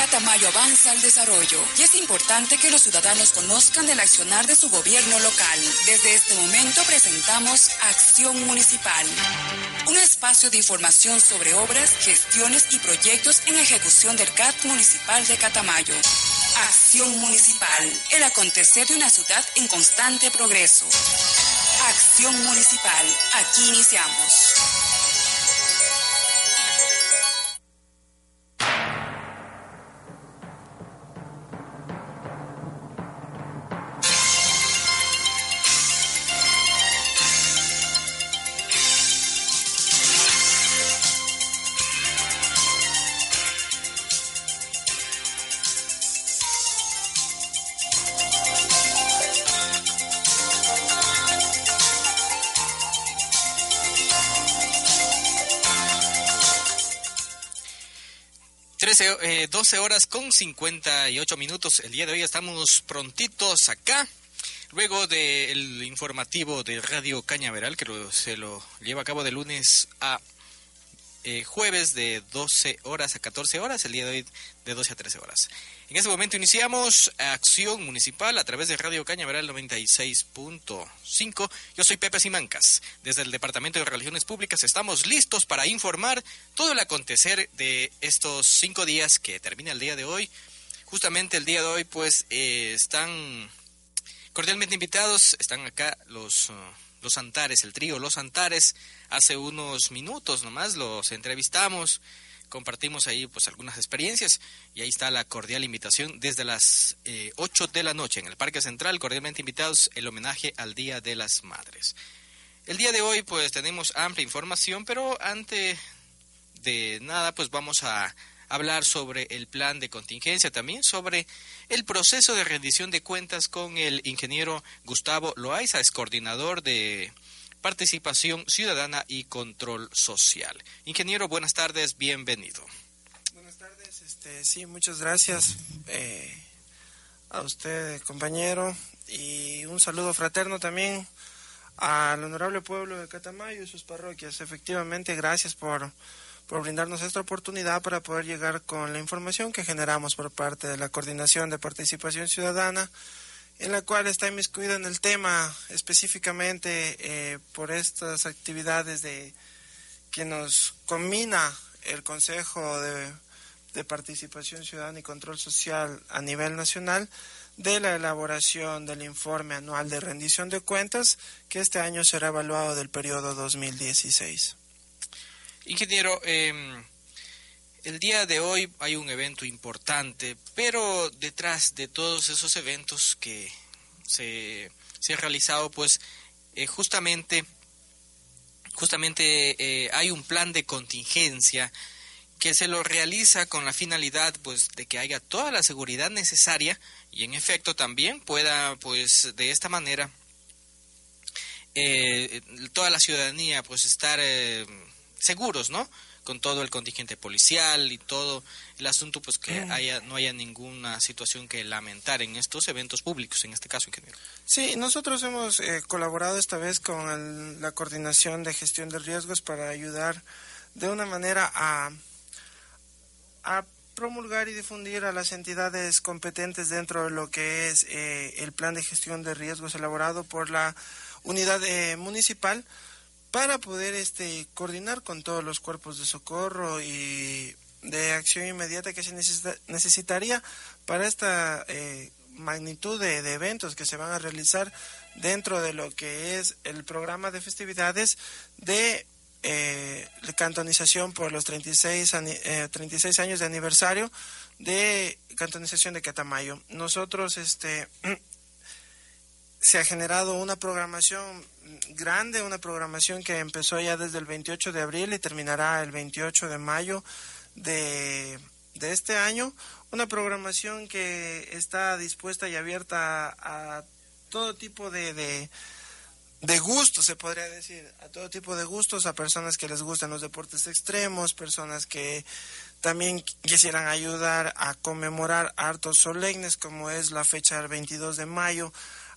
Catamayo avanza al desarrollo y es importante que los ciudadanos conozcan el accionar de su gobierno local. Desde este momento presentamos Acción Municipal, un espacio de información sobre obras, gestiones y proyectos en ejecución del CAT Municipal de Catamayo. Acción Municipal, el acontecer de una ciudad en constante progreso. Acción Municipal, aquí iniciamos. 12 horas con 58 minutos. El día de hoy estamos prontitos acá. Luego del informativo de Radio Cañaveral, que se lo lleva a cabo de lunes a eh, jueves de 12 horas a 14 horas, el día de hoy de 12 a 13 horas. En este momento iniciamos acción municipal a través de Radio Cañaveral 96.5. Yo soy Pepe Simancas. Desde el Departamento de Relaciones Públicas estamos listos para informar todo el acontecer de estos cinco días que termina el día de hoy. Justamente el día de hoy, pues, eh, están cordialmente invitados, están acá los... Uh, los Antares, el trío Los Antares, hace unos minutos nomás los entrevistamos compartimos ahí pues algunas experiencias y ahí está la cordial invitación desde las eh, 8 de la noche en el Parque Central, cordialmente invitados el homenaje al Día de las Madres. El día de hoy pues tenemos amplia información, pero antes de nada pues vamos a hablar sobre el plan de contingencia, también sobre el proceso de rendición de cuentas con el ingeniero Gustavo Loaiza, es coordinador de participación ciudadana y control social. Ingeniero, buenas tardes, bienvenido. Buenas tardes, este, sí, muchas gracias eh, a usted, compañero, y un saludo fraterno también al honorable pueblo de Catamayo y sus parroquias. Efectivamente, gracias por, por brindarnos esta oportunidad para poder llegar con la información que generamos por parte de la Coordinación de Participación Ciudadana en la cual está inmiscuida en el tema específicamente eh, por estas actividades de que nos combina el Consejo de, de, Participación Ciudadana y Control Social a nivel nacional de la elaboración del informe anual de rendición de cuentas que este año será evaluado del periodo 2016. Ingeniero, eh, el día de hoy hay un evento importante, pero detrás de todos esos eventos que se, se han realizado, pues eh, justamente, justamente eh, hay un plan de contingencia que se lo realiza con la finalidad pues de que haya toda la seguridad necesaria y en efecto también pueda pues de esta manera eh, toda la ciudadanía pues estar seguros no con todo el contingente policial y todo el asunto, pues que haya, no haya ninguna situación que lamentar en estos eventos públicos, en este caso, ingeniero. Sí, nosotros hemos eh, colaborado esta vez con la coordinación de gestión de riesgos para ayudar de una manera a, a promulgar y difundir a las entidades competentes dentro de lo que es eh, el plan de gestión de riesgos elaborado por la unidad eh, municipal para poder este, coordinar con todos los cuerpos de socorro y de acción inmediata que se necesitaría para esta eh, magnitud de, eventos que se van a realizar dentro de lo que es el programa de festividades de eh, cantonización por los 36, 36 eh, años de aniversario de cantonización de Catamayo. Nosotros este, se ha generado una programación grande, una programación que empezó ya desde el 28 de abril y terminará el 28 de mayo de, este año. Una programación que está dispuesta y abierta a, todo tipo de, de, de gustos, se podría decir, a todo tipo de gustos, a personas que les gustan los deportes extremos, personas que también quisieran ayudar a conmemorar hartos solemnes como es la fecha del 22 de mayo,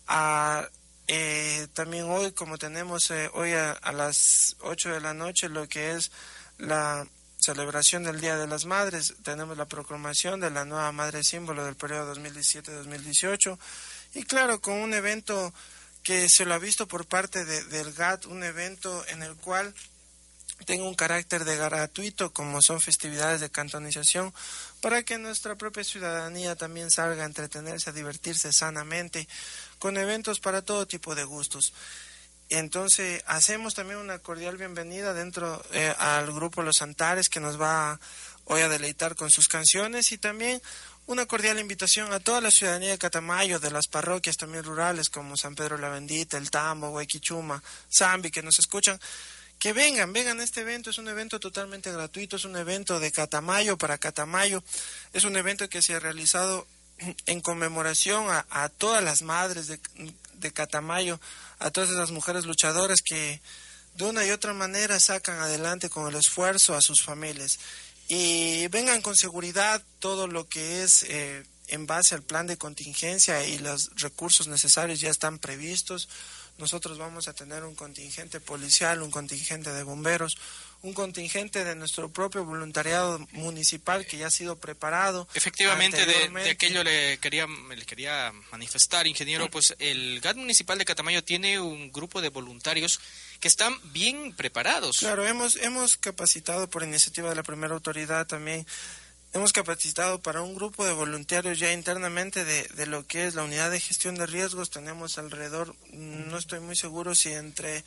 a eh, también hoy, como tenemos eh, hoy a, las 8 de la noche, lo que es la celebración del Día de las Madres, tenemos la proclamación de la nueva madre símbolo del periodo 2017-2018 y claro, con un evento que se lo ha visto por parte del GAT, un evento en el cual tenga un carácter de gratuito como son festividades de cantonización para que nuestra propia ciudadanía también salga a entretenerse, a divertirse sanamente con eventos para todo tipo de gustos. Entonces hacemos también una cordial bienvenida dentro eh, al grupo Los Antares que nos va hoy a deleitar con sus canciones y también una cordial invitación a toda la ciudadanía de Catamayo, de las parroquias también rurales como San Pedro la Bendita, El Tambo, Huayquichuma, Zambi, que nos escuchan, que vengan, vengan a este evento, es un evento totalmente gratuito, es un evento de Catamayo para Catamayo, es un evento que se ha realizado en conmemoración a, todas las madres de, de Catamayo, a todas esas mujeres luchadoras que de una y otra manera sacan adelante con el esfuerzo a sus familias. Y vengan con seguridad todo lo que es eh, en base al plan de contingencia y los recursos necesarios ya están previstos. Nosotros vamos a tener un contingente policial, un contingente de bomberos, un contingente de nuestro propio voluntariado municipal que ya ha sido preparado. Efectivamente, de, aquello le quería, le quería manifestar, ingeniero, pues el GAT municipal de Catamayo tiene un grupo de voluntarios que están bien preparados. Claro, hemos, hemos capacitado por iniciativa de la primera autoridad también hemos capacitado para un grupo de voluntarios ya internamente de, de, lo que es la unidad de gestión de riesgos. Tenemos alrededor, no estoy muy seguro si entre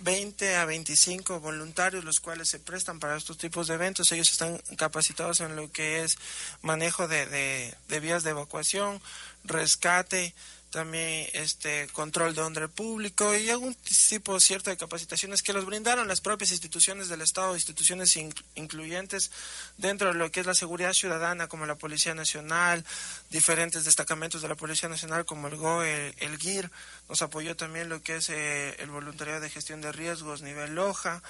20 a 25 voluntarios los cuales se prestan para estos tipos de eventos. Ellos están capacitados en lo que es manejo de, vías de evacuación, rescate, también este control de orden público y algún tipo cierto de capacitaciones que los brindaron las propias instituciones del Estado, instituciones incluyentes dentro de lo que es la seguridad ciudadana como la Policía Nacional, diferentes destacamentos de la Policía Nacional como el GOE, el, GIR, nos apoyó también lo que es eh, el voluntariado de gestión de riesgos nivel Loja,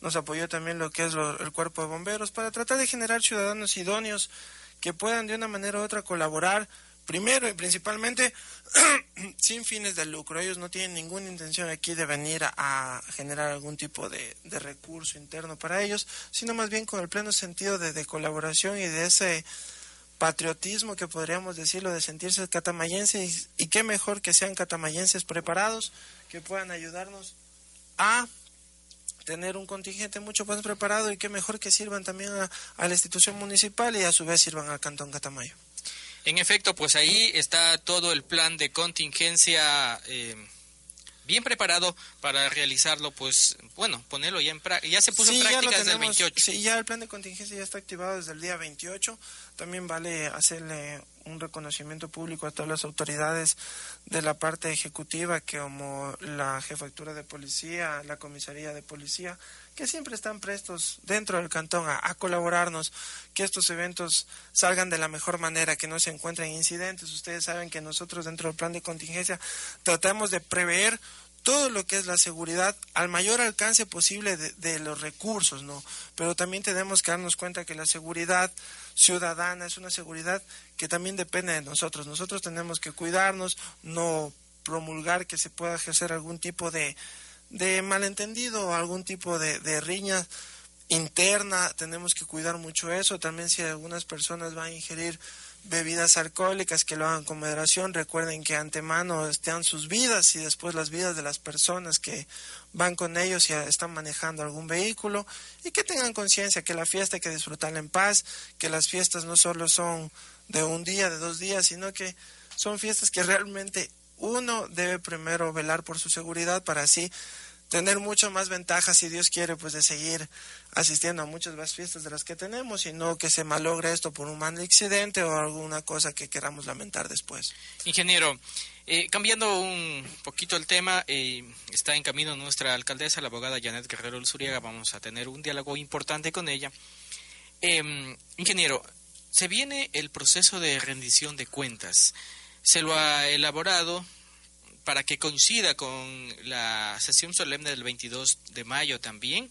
nos apoyó también lo que es el cuerpo de bomberos para tratar de generar ciudadanos idóneos que puedan de una manera u otra colaborar primero y principalmente sin fines de lucro. Ellos no tienen ninguna intención aquí de venir a, generar algún tipo de, recurso interno para ellos, sino más bien con el pleno sentido de, colaboración y de ese patriotismo que podríamos decirlo, de sentirse catamayenses y, qué mejor que sean catamayenses preparados, que puedan ayudarnos a tener un contingente mucho más preparado y qué mejor que sirvan también a, a la institución municipal y a su vez sirvan al Cantón Catamayo. En efecto, pues ahí está todo el plan de contingencia eh, bien preparado para realizarlo, pues bueno, ponerlo ya en práctica. Ya se puso en práctica desde el 28. Sí, ya el plan de contingencia ya está activado desde el día 28. También vale hacerle un reconocimiento público a todas las autoridades de la parte ejecutiva, como la jefatura de policía, la comisaría de policía, que siempre están prestos dentro del cantón a, colaborarnos, que estos eventos salgan de la mejor manera, que no se encuentren incidentes. Ustedes saben que nosotros dentro del plan de contingencia tratamos de prever todo lo que es la seguridad al mayor alcance posible de, de, los recursos, ¿no? Pero también tenemos que darnos cuenta que la seguridad ciudadana es una seguridad que también depende de nosotros. Nosotros tenemos que cuidarnos, no promulgar que se pueda ejercer algún tipo de, de malentendido o algún tipo de, de riña interna, tenemos que cuidar mucho eso. También si algunas personas van a ingerir bebidas alcohólicas, que lo hagan con moderación. Recuerden que antemano estén sus vidas y después las vidas de las personas que van con ellos y están manejando algún vehículo. Y que tengan conciencia que la fiesta hay que disfrutarla en paz, que las fiestas no solo son de un día, de dos días, sino que son fiestas que realmente uno debe primero velar por su seguridad para así tener mucho más ventajas si Dios quiere pues de seguir asistiendo a muchas más fiestas de las que tenemos y no que se malogre esto por un mal accidente o alguna cosa que queramos lamentar después. Ingeniero, eh, cambiando un poquito el tema, eh, está en camino nuestra alcaldesa, la abogada Janet Guerrero Luzuriaga, vamos a tener un diálogo importante con ella. Eh, ingeniero, se viene el proceso de rendición de cuentas. Se lo ha elaborado para que coincida con la sesión solemne del 22 de mayo también.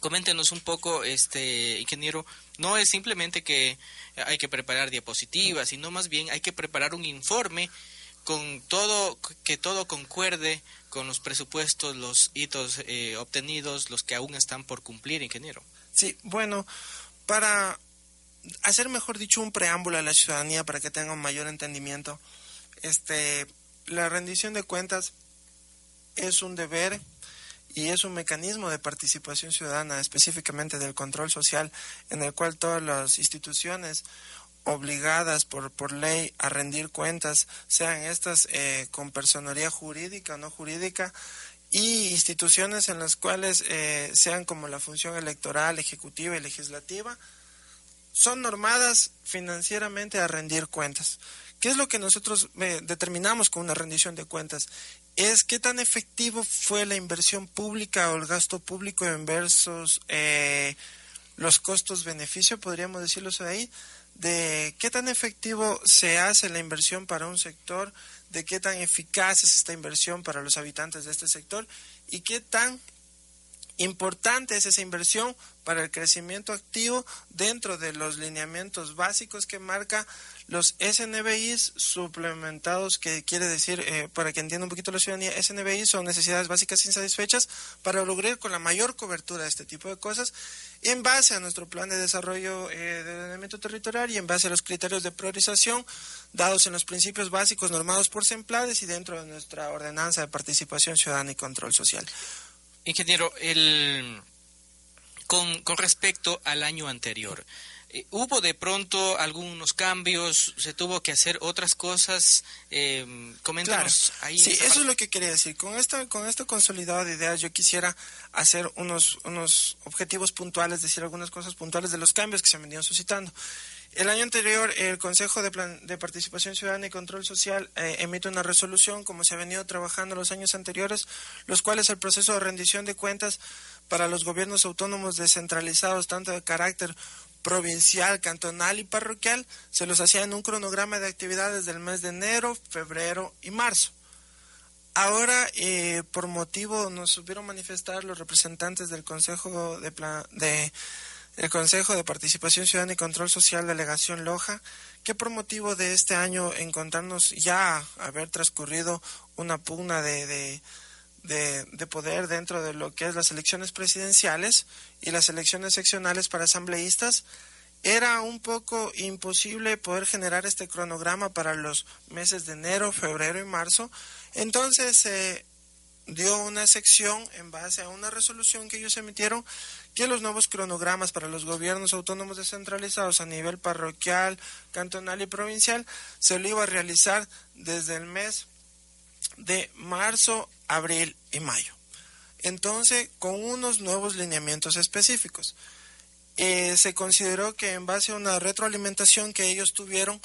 Coméntenos un poco, este ingeniero, no es simplemente que hay que preparar diapositivas, sino más bien hay que preparar un informe con todo que todo concuerde con los presupuestos, los hitos eh, obtenidos, los que aún están por cumplir, ingeniero. Sí, bueno, para hacer, mejor dicho, un preámbulo a la ciudadanía para que tenga un mayor entendimiento, este, la rendición de cuentas es un deber y es un mecanismo de participación ciudadana, específicamente del control social, en el cual todas las instituciones obligadas por, por ley a rendir cuentas, sean estas eh, con personería jurídica o no jurídica, y instituciones en las cuales eh, sean como la función electoral, ejecutiva y legislativa, son normadas financieramente a rendir cuentas. ¿Qué es lo que nosotros eh, determinamos con una rendición de cuentas? Es qué tan efectivo fue la inversión pública o el gasto público en versus eh, los costos-beneficio, podríamos decirlo ahí, de qué tan efectivo se hace la inversión para un sector, de qué tan eficaz es esta inversión para los habitantes de este sector y qué tan importante es esa inversión para el crecimiento activo dentro de los lineamientos básicos que marca los SNBIs suplementados, que quiere decir, eh, para que entienda un poquito la ciudadanía, SNBI son necesidades básicas insatisfechas para lograr con la mayor cobertura de este tipo de cosas en base a nuestro plan de desarrollo eh, de ordenamiento territorial y en base a los criterios de priorización dados en los principios básicos normados por SEMPLADES y dentro de nuestra ordenanza de participación ciudadana y control social. Ingeniero, el, con, con respecto al año anterior, eh, ¿Hubo de pronto algunos cambios? ¿Se tuvo que hacer otras cosas? Eh, coméntanos ahí. Sí, eso es lo que quería decir. Con esta, con este consolidado de ideas, yo quisiera hacer unos, unos objetivos puntuales, decir algunas cosas puntuales de los cambios que se han venido suscitando. El año anterior, el Consejo de, de Participación Ciudadana y Control Social eh, emite una resolución, como se ha venido trabajando los años anteriores, los cuales el proceso de rendición de cuentas para los gobiernos autónomos descentralizados, tanto de carácter provincial, cantonal y parroquial, se los hacía en un cronograma de actividades del mes de enero, febrero y marzo. Ahora, eh, por motivo, nos supieron manifestar los representantes del Consejo de, de el Consejo de Participación Ciudadana y Control Social Delegación Loja, que por motivo de este año encontrarnos ya haber transcurrido una pugna de, de, de, poder dentro de lo que es las elecciones presidenciales y las elecciones seccionales para asambleístas, era un poco imposible poder generar este cronograma para los meses de enero, febrero y marzo. Entonces se dio una sección en base a una resolución que ellos emitieron que los nuevos cronogramas para los gobiernos autónomos descentralizados a nivel parroquial, cantonal y provincial se lo iba a realizar desde el mes de marzo, abril y mayo. Entonces, con unos nuevos lineamientos específicos. Eh, se consideró que en base a una retroalimentación que ellos tuvieron,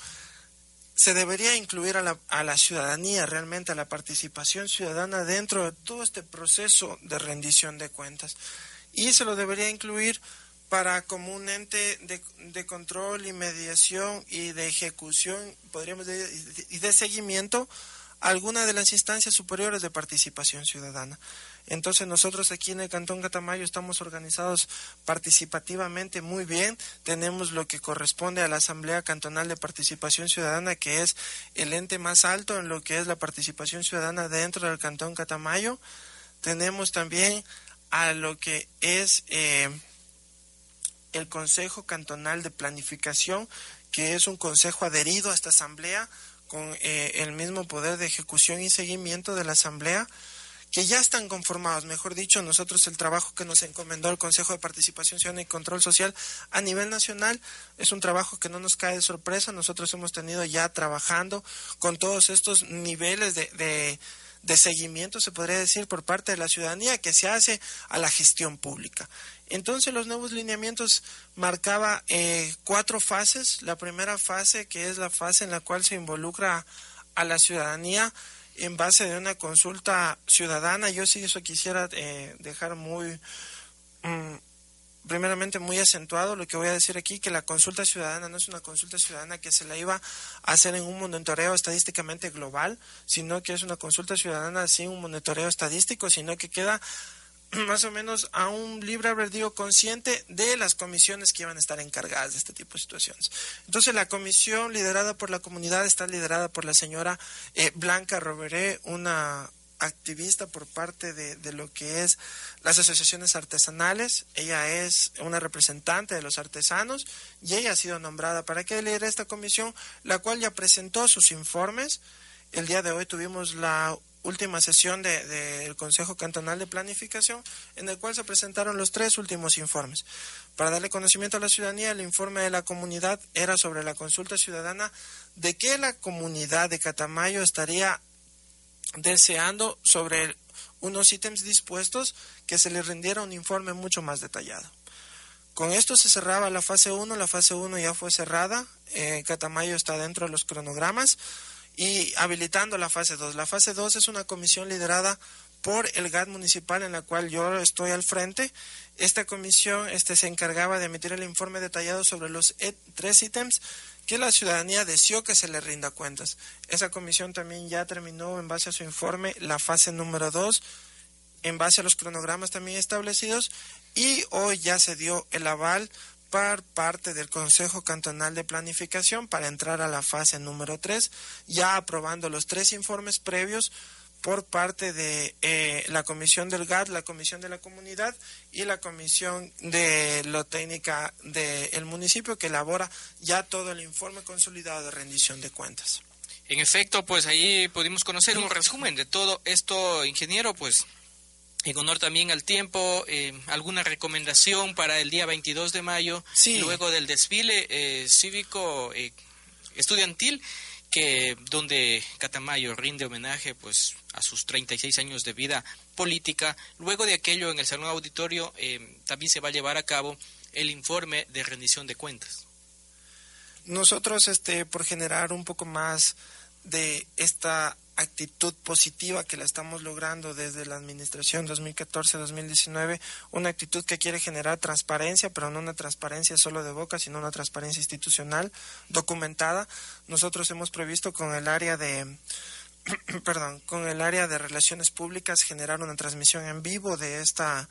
se debería incluir a la, a la ciudadanía, realmente a la participación ciudadana dentro de todo este proceso de rendición de cuentas y se lo debería incluir para como un ente de, de control y mediación y de ejecución, podríamos decir, y de seguimiento alguna de las instancias superiores de participación ciudadana. Entonces nosotros aquí en el Cantón Catamayo estamos organizados participativamente muy bien. Tenemos lo que corresponde a la Asamblea Cantonal de Participación Ciudadana, que es el ente más alto en lo que es la participación ciudadana dentro del Cantón Catamayo. Tenemos también a lo que es eh, el Consejo Cantonal de Planificación, que es un consejo adherido a esta asamblea con eh, el mismo poder de ejecución y seguimiento de la asamblea, que ya están conformados, mejor dicho, nosotros el trabajo que nos encomendó el Consejo de Participación y Control Social a nivel nacional es un trabajo que no nos cae de sorpresa, nosotros hemos tenido ya trabajando con todos estos niveles de seguimiento, se podría decir, por parte de la ciudadanía que se hace a la gestión pública. Entonces los nuevos lineamientos marcaba eh, cuatro fases. La primera fase, que es la fase en la cual se involucra a la ciudadanía en base de una consulta ciudadana. Yo sí eso quisiera eh, dejar muy... Mm, primeramente muy acentuado lo que voy a decir aquí, que la consulta ciudadana no es una consulta ciudadana que se la iba a hacer en un monitoreo estadísticamente global, sino que es una consulta ciudadana sin un monitoreo estadístico, sino que queda más o menos a un libre albedrío consciente de las comisiones que iban a estar encargadas de este tipo de situaciones. Entonces, la comisión liderada por la comunidad está liderada por la señora eh, Blanca Roberé, una activista por parte de, de, lo que es las asociaciones artesanales. Ella es una representante de los artesanos y ella ha sido nombrada para que lidere esta comisión, la cual ya presentó sus informes. El día de hoy tuvimos la última sesión del de, Consejo Cantonal de Planificación, en el cual se presentaron los tres últimos informes. Para darle conocimiento a la ciudadanía, el informe de la comunidad era sobre la consulta ciudadana de que la comunidad de Catamayo estaría deseando sobre unos ítems dispuestos que se le rindiera un informe mucho más detallado. Con esto se cerraba la fase 1, la fase 1 ya fue cerrada, eh, Catamayo está dentro de los cronogramas y habilitando la fase 2. La fase 2 es una comisión liderada por el GAT municipal en la cual yo estoy al frente. Esta comisión este, se encargaba de emitir el informe detallado sobre los e, tres ítems que la ciudadanía deseó que se le rinda cuentas. Esa comisión también ya terminó en base a su informe la fase número 2, en base a los cronogramas también establecidos, y hoy ya se dio el aval por parte del Consejo Cantonal de Planificación para entrar a la fase número 3, ya aprobando los tres informes previos por parte de eh, la Comisión del GAT, la Comisión de la Comunidad y la Comisión de lo Técnica del municipio que elabora ya todo el informe consolidado de rendición de cuentas. En efecto, pues ahí pudimos conocer un resumen de todo esto, ingeniero, pues en honor también al tiempo, eh, alguna recomendación para el día 22 de mayo, luego del desfile eh, cívico eh, estudiantil, que donde Catamayo rinde homenaje pues a sus 36 años de vida política. Luego de aquello en el salón auditorio también se va a llevar a cabo el informe de rendición de cuentas. Nosotros, este, por generar un poco más de esta actitud positiva que la estamos logrando desde la administración 2014-2019, una actitud que quiere generar transparencia, pero no una transparencia solo de boca, sino una transparencia institucional documentada. Nosotros hemos previsto con el área de perdón, con el área de relaciones públicas generar una transmisión en vivo de esta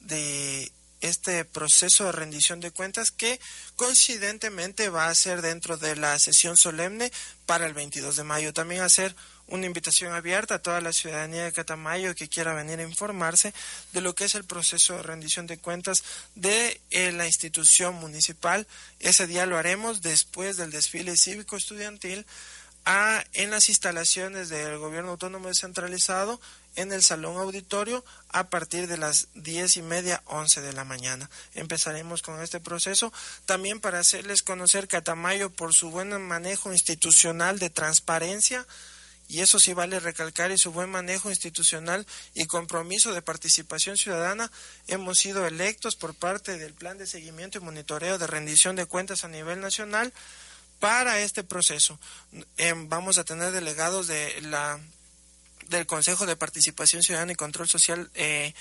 de este proceso de rendición de cuentas que coincidentemente va a ser dentro de la sesión solemne para el 22 de mayo. También hacer una invitación abierta a toda la ciudadanía de Catamayo que quiera venir a informarse de lo que es el proceso de rendición de cuentas de eh, la institución municipal. Ese día lo haremos después del desfile cívico estudiantil a, en las instalaciones del gobierno autónomo descentralizado en el salón auditorio a partir de las diez y media, once de la mañana. Empezaremos con este proceso también para hacerles conocer Catamayo por su buen manejo institucional de transparencia y eso sí vale recalcar, y su buen manejo institucional y compromiso de participación ciudadana, hemos sido electos por parte del Plan de Seguimiento y Monitoreo de Rendición de Cuentas a nivel nacional para este proceso. Em, vamos a tener delegados de la del Consejo de Participación Ciudadana y Control Social eh,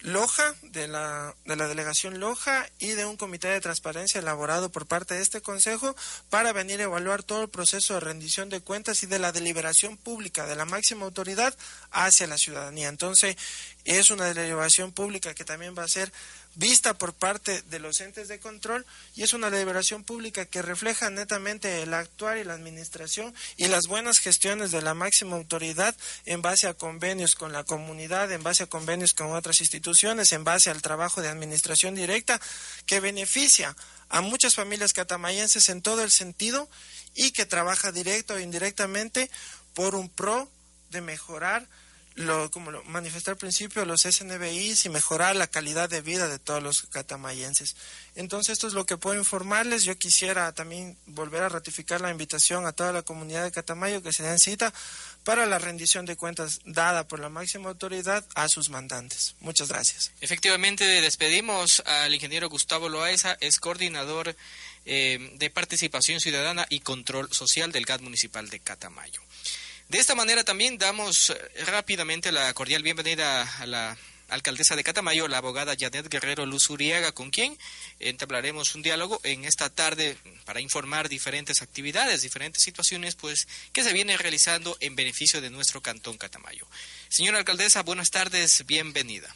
Loja, de la, de la delegación Loja y de un comité de transparencia elaborado por parte de este Consejo para venir a evaluar todo el proceso de rendición de cuentas y de la deliberación pública de la máxima autoridad hacia la ciudadanía. Entonces, es una deliberación pública que también va a ser vista por parte de los entes de control y es una deliberación pública que refleja netamente el actuar y la administración y las buenas gestiones de la máxima autoridad en base a convenios con la comunidad, en base a convenios con otras instituciones, en base al trabajo de administración directa que beneficia a muchas familias catamayenses en todo el sentido y que trabaja directo o indirectamente por un pro de mejorar lo, como lo manifesté al principio, los SNBIs y mejorar la calidad de vida de todos los catamayenses. Entonces, esto es lo que puedo informarles. Yo quisiera también volver a ratificar la invitación a toda la comunidad de Catamayo que se den cita para la rendición de cuentas dada por la máxima autoridad a sus mandantes. Muchas gracias. Efectivamente, despedimos al ingeniero Gustavo Loaiza, es coordinador eh, de participación ciudadana y control social del GAT municipal de Catamayo. De esta manera también damos eh, rápidamente la cordial bienvenida a la alcaldesa de Catamayo, la abogada Janet Guerrero Luzuriaga, con quien entablaremos un diálogo en esta tarde para informar diferentes actividades, diferentes situaciones, pues, que se vienen realizando en beneficio de nuestro cantón Catamayo. Señora alcaldesa, buenas tardes, bienvenida.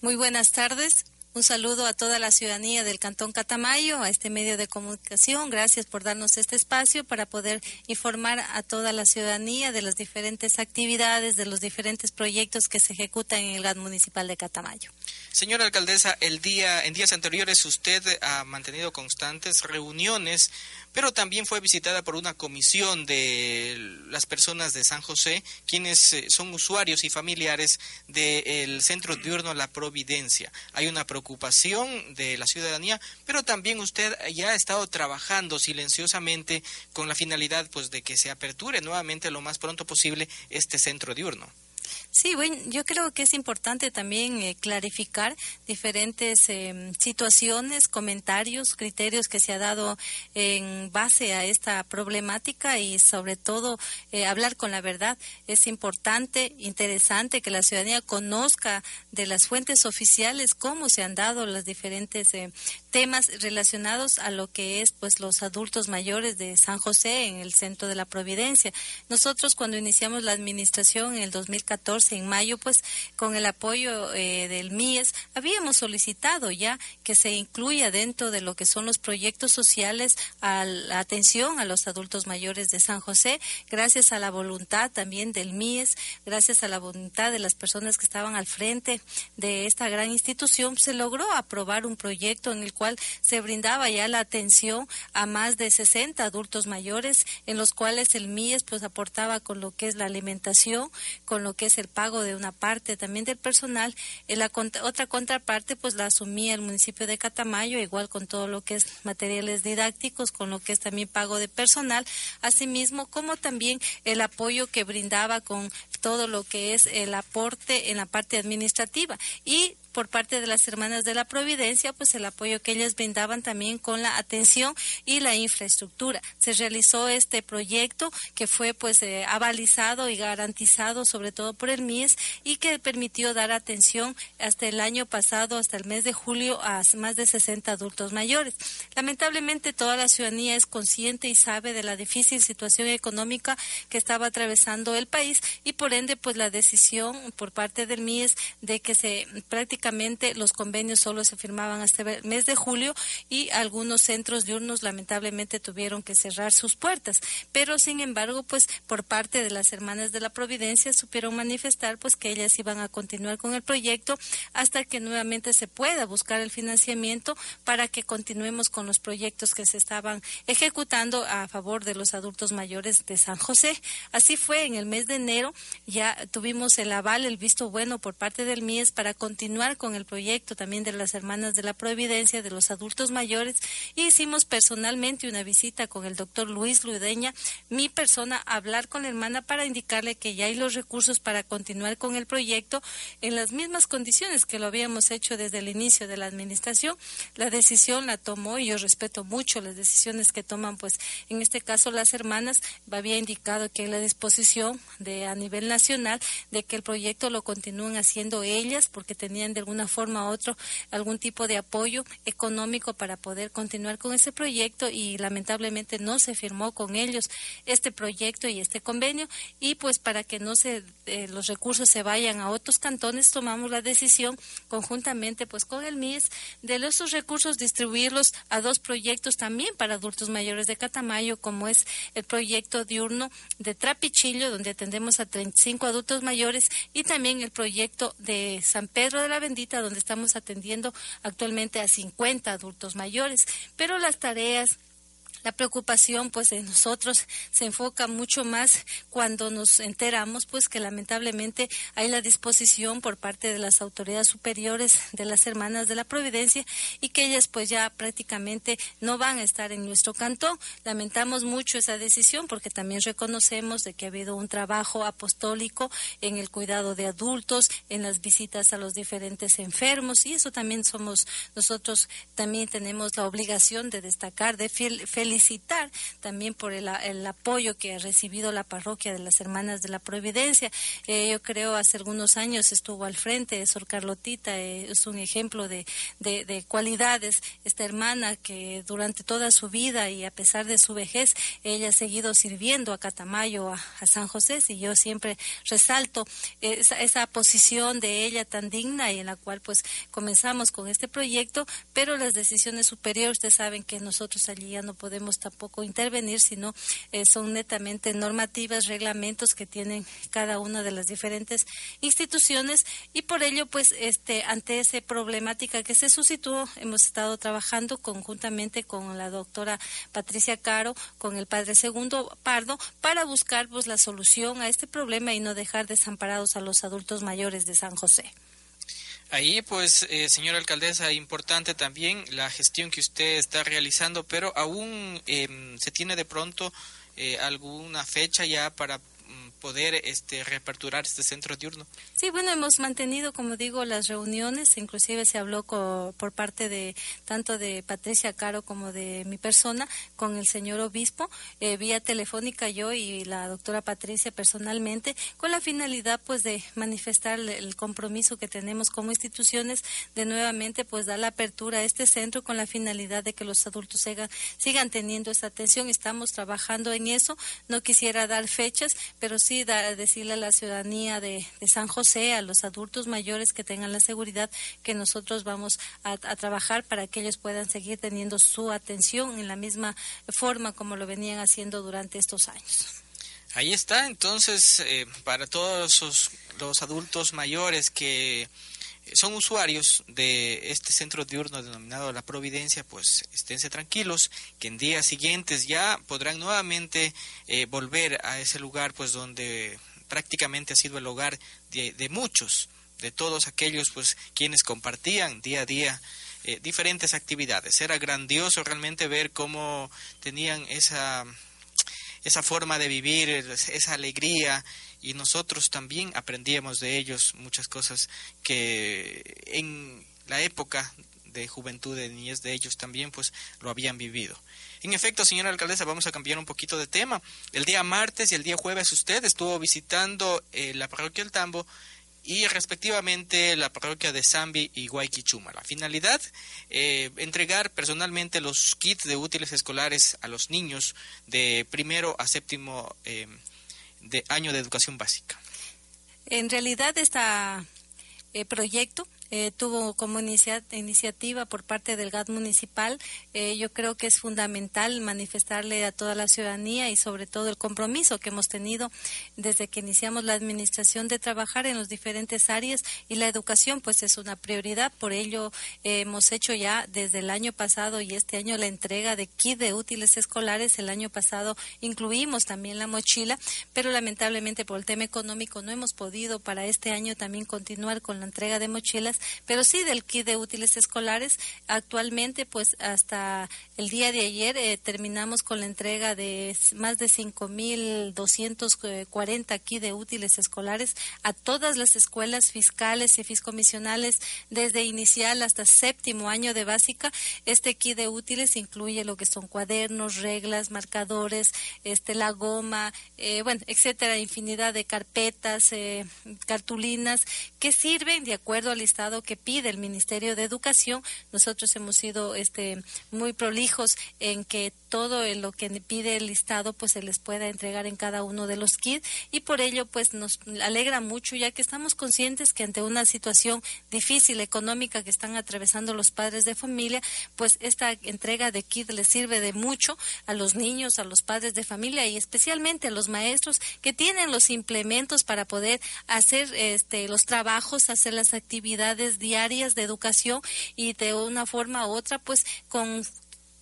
Muy buenas tardes. Un saludo a toda la ciudadanía del Cantón Catamayo, a este medio de comunicación. Gracias por darnos este espacio para poder informar a toda la ciudadanía de las diferentes actividades, de los diferentes proyectos que se ejecutan en el GAD municipal de Catamayo. Señora alcaldesa, el día, en días anteriores usted ha mantenido constantes reuniones, pero también fue visitada por una comisión de las personas de San José, quienes eh, son usuarios y familiares del centro diurno La Providencia. Hay una preocupación de la ciudadanía, pero también usted ya ha estado trabajando silenciosamente con la finalidad pues de que se aperture nuevamente lo más pronto posible este centro diurno. Sí, bueno, yo creo que es importante también eh, clarificar diferentes em, situaciones, comentarios, criterios que se ha dado en base a esta problemática y sobre todo eh, hablar con la verdad. Es importante, interesante que la ciudadanía conozca de las fuentes oficiales cómo se han dado los diferentes eh, temas relacionados a lo que es pues los adultos mayores de San José en el centro de la Providencia. Nosotros cuando iniciamos la administración en el 2014 en mayo, pues con el apoyo eh, del MIES, habíamos solicitado ya que se incluya dentro de lo que son los proyectos sociales a la atención a los adultos mayores de San José, gracias a la voluntad también del MIES, gracias a la voluntad de las personas que estaban al frente de esta gran institución, se logró aprobar un proyecto en el cual se brindaba ya la atención a más de 60 adultos mayores, en los cuales el MIES pues aportaba con lo que es la alimentación, con lo que es el pago de una parte también del personal, en la otra contraparte pues la asumía el municipio de Catamayo, igual con todo lo que es materiales didácticos, con lo que es también pago de personal, asimismo como también el apoyo que brindaba con todo lo que es el aporte en la parte administrativa. Y por parte de las hermanas de la Providencia, pues el apoyo que ellas brindaban también con la atención y la infraestructura. Se realizó este proyecto que fue pues eh, avalizado y garantizado sobre todo por el MIES y que permitió dar atención hasta el año pasado, hasta el mes de julio, a más de 60 adultos mayores. Lamentablemente toda la ciudadanía es consciente y sabe de la difícil situación económica que estaba atravesando el país y por ende pues la decisión por parte del MIES de que se prácticamente los convenios solo se firmaban hasta el mes de julio y algunos centros diurnos lamentablemente tuvieron que cerrar sus puertas. Pero sin embargo, pues por parte de las hermanas de la Providencia supieron manifestar pues que ellas iban a continuar con el proyecto hasta que nuevamente se pueda buscar el financiamiento para que continuemos con los proyectos que se estaban ejecutando a favor de los adultos mayores de San José. Así fue en el mes de enero, ya tuvimos el aval, el visto bueno por parte del MIES para continuar con el proyecto también de las hermanas de la Providencia, de los adultos mayores, y hicimos personalmente una visita con el doctor Luis Ludeña, mi persona, a hablar con la hermana para indicarle que ya hay los recursos para continuar con el proyecto en las mismas condiciones que lo habíamos hecho desde el inicio de la administración. La decisión la tomó y yo respeto mucho las decisiones que toman, pues en este caso las hermanas, había indicado que hay la disposición de a nivel nacional de que el proyecto lo continúen haciendo ellas porque tenían de alguna forma u otra algún tipo de apoyo económico para poder continuar con ese proyecto y lamentablemente no se firmó con ellos este proyecto y este convenio. Y pues para que no se eh, los recursos se vayan a otros cantones tomamos la decisión conjuntamente pues con el MIS de esos recursos distribuirlos a dos proyectos también para adultos mayores de Catamayo como es el proyecto diurno de Trapichillo donde atendemos a 35 adultos mayores y también el proyecto de San Pedro de la donde estamos atendiendo actualmente a 50 adultos mayores, pero las tareas la preocupación pues de nosotros se enfoca mucho más cuando nos enteramos pues que lamentablemente hay la disposición por parte de las autoridades superiores de las hermanas de la Providencia y que ellas pues ya prácticamente no van a estar en nuestro cantón. Lamentamos mucho esa decisión porque también reconocemos de que ha habido un trabajo apostólico en el cuidado de adultos, en las visitas a los diferentes enfermos y eso también somos nosotros también tenemos la obligación de destacar, de felicitar felicitar también por el, apoyo que ha recibido la parroquia de las Hermanas de la Providencia. Eh, yo creo hace algunos años estuvo al frente, Sor Carlotita eh, es un ejemplo de, de, cualidades. Esta hermana que durante toda su vida y a pesar de su vejez, ella ha seguido sirviendo a Catamayo, a, San José, y yo siempre resalto esa, esa posición de ella tan digna y en la cual pues comenzamos con este proyecto, pero las decisiones superiores, ustedes saben que nosotros allí ya no podemos tampoco intervenir, sino eh, son netamente normativas, reglamentos que tienen cada una de las diferentes instituciones y por ello pues este ante esa problemática que se suscitó hemos estado trabajando conjuntamente con la doctora Patricia Caro, con el padre Segundo Pardo para buscar pues la solución a este problema y no dejar desamparados a los adultos mayores de San José. Ahí, pues, eh, señora alcaldesa, importante también la gestión que usted está realizando, pero aún em, se tiene de pronto eh, alguna fecha ya para poder este, reaperturar este centro diurno. Sí, bueno, hemos mantenido, como digo, las reuniones, inclusive se habló por parte de tanto de Patricia Caro como de mi persona con el señor obispo, eh, vía telefónica yo y la doctora Patricia personalmente, con la finalidad pues de manifestar el compromiso que tenemos como instituciones de nuevamente pues dar la apertura a este centro con la finalidad de que los adultos sigan, sigan teniendo esta atención. Estamos trabajando en eso. No quisiera dar fechas, pero sí decirle a la ciudadanía de, San José, a los adultos mayores que tengan la seguridad que nosotros vamos a, trabajar para que ellos puedan seguir teniendo su atención en la misma forma como lo venían haciendo durante estos años. Ahí está, entonces, eh, para todos los adultos mayores que son usuarios de este centro diurno denominado La Providencia, pues esténse tranquilos, que en días siguientes ya podrán nuevamente eh, volver a ese lugar, pues donde prácticamente ha sido el hogar de, muchos, de todos aquellos, pues quienes compartían día a día eh, diferentes actividades. Era grandioso realmente ver cómo tenían esa esa forma de vivir, esa alegría, y nosotros también aprendíamos de ellos muchas cosas que en la época de juventud, de niñez de ellos también, pues lo habían vivido. En efecto, señora alcaldesa, vamos a cambiar un poquito de tema. El día martes y el día jueves usted estuvo visitando eh, la parroquia del Tambo y respectivamente la parroquia de Zambi y Guayquichuma. La finalidad, eh, entregar personalmente los kits de útiles escolares a los niños de primero a séptimo eh, de año de educación básica. En realidad, este proyecto eh, tuvo como iniciativa por parte del GAT municipal. Eh, yo creo que es fundamental manifestarle a toda la ciudadanía y sobre todo el compromiso que hemos tenido desde que iniciamos la administración de trabajar en las diferentes áreas y la educación pues es una prioridad. Por ello eh, hemos hecho ya desde el año pasado y este año la entrega de kit de útiles escolares. El año pasado incluimos también la mochila, pero lamentablemente por el tema económico no hemos podido para este año también continuar con la entrega de mochilas pero sí del kit de útiles escolares. Actualmente, pues hasta el día de ayer eh, terminamos con la entrega de más de 5.240 kit de útiles escolares a todas las escuelas fiscales y fiscomisionales desde inicial hasta séptimo año de básica. Este kit de útiles incluye lo que son cuadernos, reglas, marcadores, este la goma, eh, bueno, etcétera, infinidad de carpetas, eh, cartulinas que sirven de acuerdo al listado que pide el Ministerio de Educación. Nosotros hemos sido este, muy prolijos en que todo lo que pide el listado pues se les pueda entregar en cada uno de los kits y por ello pues nos alegra mucho ya que estamos conscientes que ante una situación difícil económica que están atravesando los padres de familia pues esta entrega de kit les sirve de mucho a los niños, a los padres de familia y especialmente a los maestros que tienen los implementos para poder hacer este los trabajos, hacer las actividades diarias de educación y de una forma u otra, pues con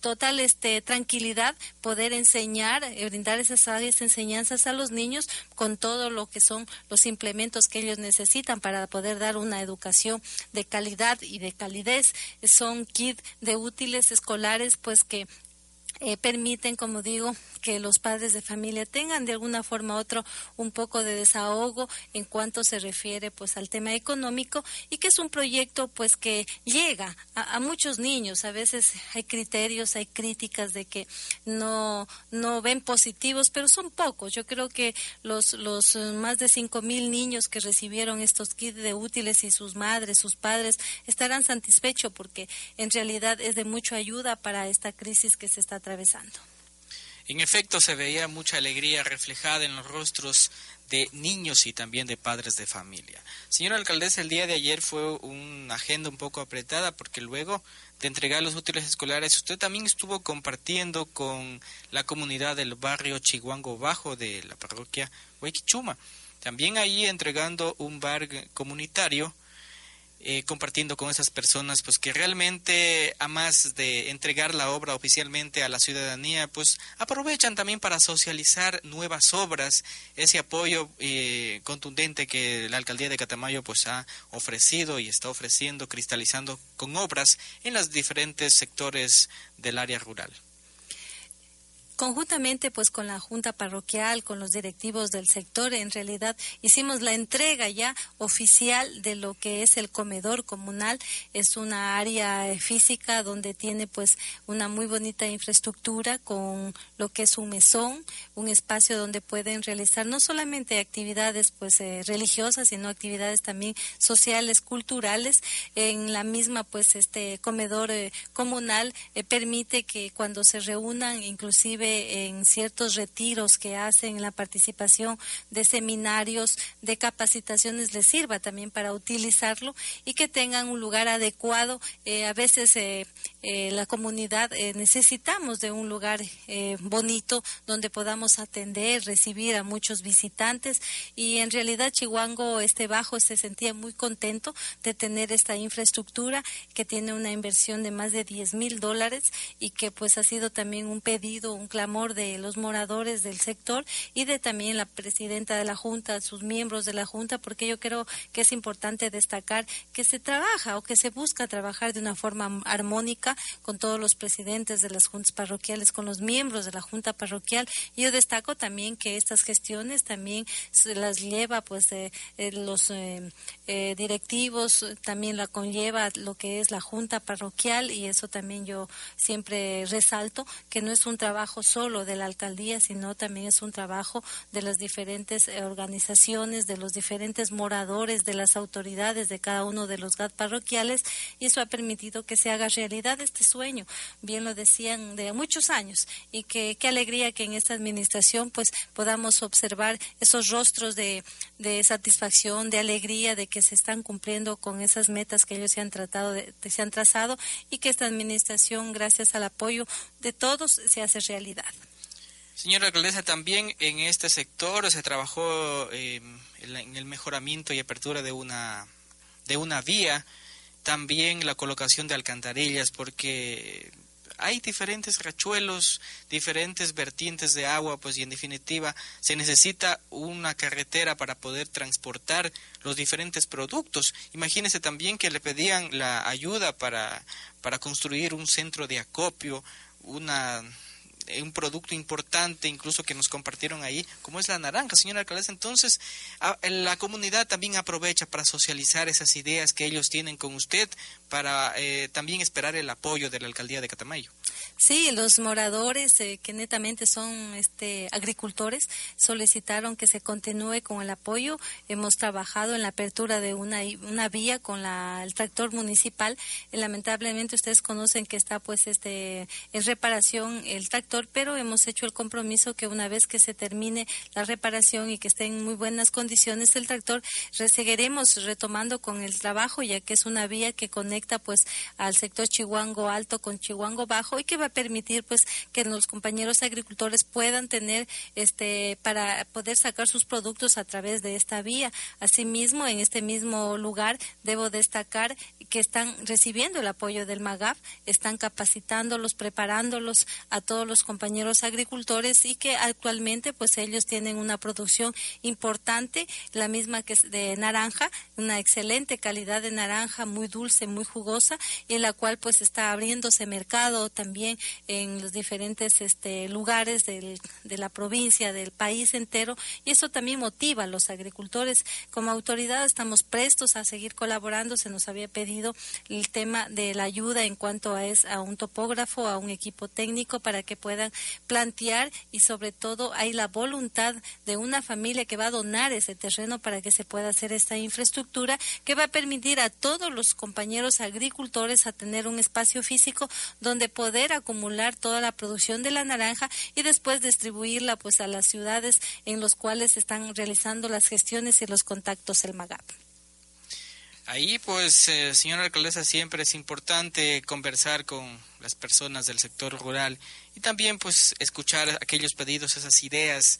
total este tranquilidad poder enseñar, eh, brindar esas áreas enseñanzas a los niños con todo lo que son los implementos que ellos necesitan para poder dar una educación de calidad y de calidez. Son kits de útiles escolares pues que eh, permiten, como digo, que los padres de familia tengan de alguna forma u otra un poco de desahogo en cuanto se refiere pues al tema económico y que es un proyecto pues que llega a, muchos niños. A veces hay criterios, hay críticas de que no, no ven positivos, pero son pocos. Yo creo que los, los más de cinco mil niños que recibieron estos kits de útiles y sus madres, sus padres, estarán satisfechos porque en realidad es de mucha ayuda para esta crisis que se está atravesando. En efecto, se veía mucha alegría reflejada en los rostros de niños y también de padres de familia. Señora alcaldesa, el día de ayer fue una agenda un poco apretada porque luego de entregar los útiles escolares, usted también estuvo compartiendo con la comunidad del barrio Chihuango Bajo de la parroquia Huayquichuma. También ahí entregando un bar comunitario eh, compartiendo con esas personas pues que realmente a más de entregar la obra oficialmente a la ciudadanía pues aprovechan también para socializar nuevas obras. Ese apoyo eh, contundente que la alcaldía de Catamayo pues ha ofrecido y está ofreciendo cristalizando con obras en los diferentes sectores del área rural conjuntamente pues con la junta parroquial, con los directivos del sector, en realidad hicimos la entrega ya oficial de lo que es el comedor comunal. Es una área física donde tiene pues una muy bonita infraestructura con lo que es un mesón, un espacio donde pueden realizar no solamente actividades pues eh, religiosas, sino actividades también sociales, culturales. En la misma pues este comedor eh, comunal eh, permite que cuando se reúnan inclusive en ciertos retiros que hacen, en la participación de seminarios, de capacitaciones, les sirva también para utilizarlo y que tengan un lugar adecuado. Eh, a veces eh, eh, la comunidad necesitamos de un lugar bonito donde podamos atender, recibir a muchos visitantes y en realidad Chihuango este bajo se sentía muy contento de tener esta infraestructura que tiene una inversión de más de 10 mil dólares y que pues ha sido también un pedido, un amor de los moradores del sector y de también la presidenta de la Junta, sus miembros de la Junta, porque yo creo que es importante destacar que se trabaja o que se busca trabajar de una forma armónica con todos los presidentes de las juntas parroquiales, con los miembros de la Junta parroquial. Yo destaco también que estas gestiones también se las lleva pues eh, eh, los eh, directivos, también la conlleva lo que es la Junta parroquial y eso también yo siempre resalto que no es un trabajo solo de la alcaldía, sino también es un trabajo de las diferentes eh, organizaciones, de los diferentes moradores, de las autoridades de cada uno de los GAT parroquiales, y eso ha permitido que se haga realidad este sueño, bien lo decían de muchos años, y que qué alegría que en esta administración pues podamos observar esos rostros de, de satisfacción, de alegría, de que se están cumpliendo con esas metas que ellos se han tratado de, se han trazado y que esta administración, gracias al apoyo de todos, se hace realidad. Señora alcaldesa, también en este sector se trabajó em, en el mejoramiento y apertura de una, de una vía, también la colocación de alcantarillas, porque hay diferentes rachuelos, diferentes vertientes de agua, pues y en definitiva se necesita una carretera para poder transportar los diferentes productos. Imagínese también que le pedían la ayuda para, para construir un centro de acopio, una un producto importante incluso que nos compartieron ahí, como es la naranja, señora alcaldesa. Entonces, la comunidad también aprovecha para socializar esas ideas que ellos tienen con usted, para eh, también esperar el apoyo de la alcaldía de Catamayo. Sí, los moradores eh, que netamente son este, agricultores solicitaron que se continúe con el apoyo. Hemos trabajado en la apertura de una, una vía con la, el tractor municipal. lamentablemente ustedes conocen que está pues este en reparación el tractor, pero hemos hecho el compromiso que una vez que se termine la reparación y que esté en muy buenas condiciones el tractor, seguiremos retomando con el trabajo ya que es una vía que conecta pues al sector Chihuango Alto con Chihuango Bajo que va a permitir pues que los compañeros agricultores puedan tener este para poder sacar sus productos a través de esta vía. Asimismo, en este mismo lugar debo destacar que están recibiendo el apoyo del MAGAF, están capacitándolos, preparándolos a todos los compañeros agricultores y que actualmente pues ellos tienen una producción importante, la misma que es de naranja, una excelente calidad de naranja, muy dulce, muy jugosa, y en la cual pues está abriéndose mercado también en los diferentes este, lugares del, de la provincia, del país entero, y eso también motiva a los agricultores. Como autoridad estamos prestos a seguir colaborando. Se nos había pedido el tema de la ayuda en cuanto a, es, a un topógrafo, a un equipo técnico para que puedan plantear y sobre todo hay la voluntad de una familia que va a donar ese terreno para que se pueda hacer esta infraestructura que va a permitir a todos los compañeros agricultores a tener un espacio físico donde poder acumular toda la producción de la naranja y después distribuirla pues a las ciudades en los cuales están realizando las gestiones y los contactos el MAGAP. Ahí, pues, eh, señora alcaldesa, siempre es importante conversar con las personas del sector rural y también, pues, escuchar aquellos pedidos, esas ideas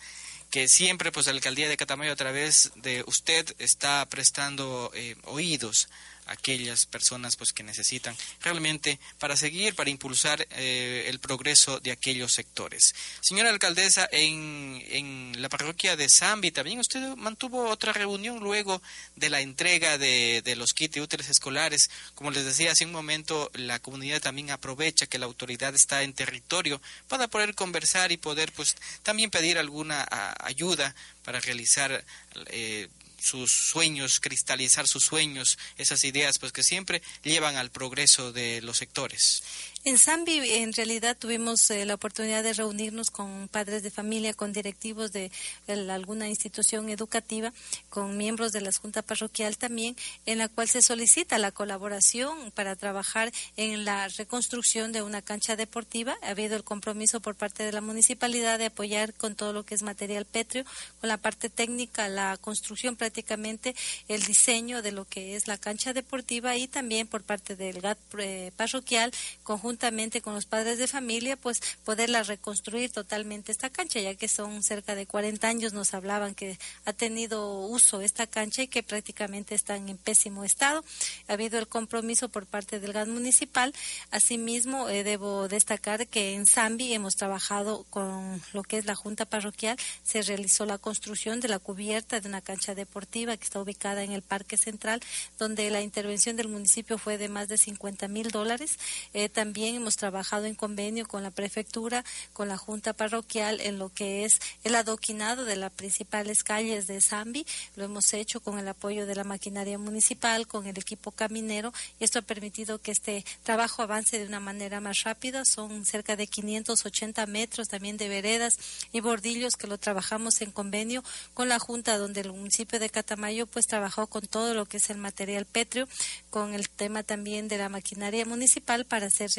que siempre, pues, la alcaldía de Catamayo a través de usted está prestando eh, oídos aquellas personas pues que necesitan realmente para seguir, para impulsar eh, el progreso de aquellos sectores. Señora alcaldesa, en, en la parroquia de Zambi también usted mantuvo otra reunión luego de la entrega de, de los kits útiles escolares. Como les decía hace un momento, la comunidad también aprovecha que la autoridad está en territorio para poder conversar y poder pues también pedir alguna ayuda para realizar eh, sus sueños, cristalizar sus sueños, esas ideas, pues que siempre llevan al progreso de los sectores. En Zambi, en realidad, tuvimos eh, la oportunidad de reunirnos con padres de familia, con directivos de alguna institución educativa, con miembros de la Junta Parroquial también, en la cual se solicita la colaboración para trabajar en la reconstrucción de una cancha deportiva. Ha habido el compromiso por parte de la municipalidad de apoyar con todo lo que es material pétreo, con la parte técnica, la construcción prácticamente, el diseño de lo que es la cancha deportiva y también por parte del GAT eh, parroquial, conjunto juntamente con los padres de familia, pues poderla reconstruir totalmente esta cancha, ya que son cerca de 40 años, nos hablaban que ha tenido uso esta cancha y que prácticamente están en pésimo estado. Ha habido el compromiso por parte del GAN municipal. Asimismo, eh, debo destacar que en Zambi hemos trabajado con lo que es la Junta Parroquial. Se realizó la construcción de la cubierta de una cancha deportiva que está ubicada en el Parque Central, donde la intervención del municipio fue de más de 50 mil dólares. Eh, también hemos trabajado en convenio con la prefectura, con la junta parroquial en lo que es el adoquinado de las principales calles de Zambi. Lo hemos hecho con el apoyo de la maquinaria municipal, con el equipo caminero y esto ha permitido que este trabajo avance de una manera más rápida. Son cerca de 580 metros también de veredas y bordillos que lo trabajamos en convenio con la junta donde el municipio de Catamayo pues trabajó con todo lo que es el material pétreo, con el tema también de la maquinaria municipal para hacer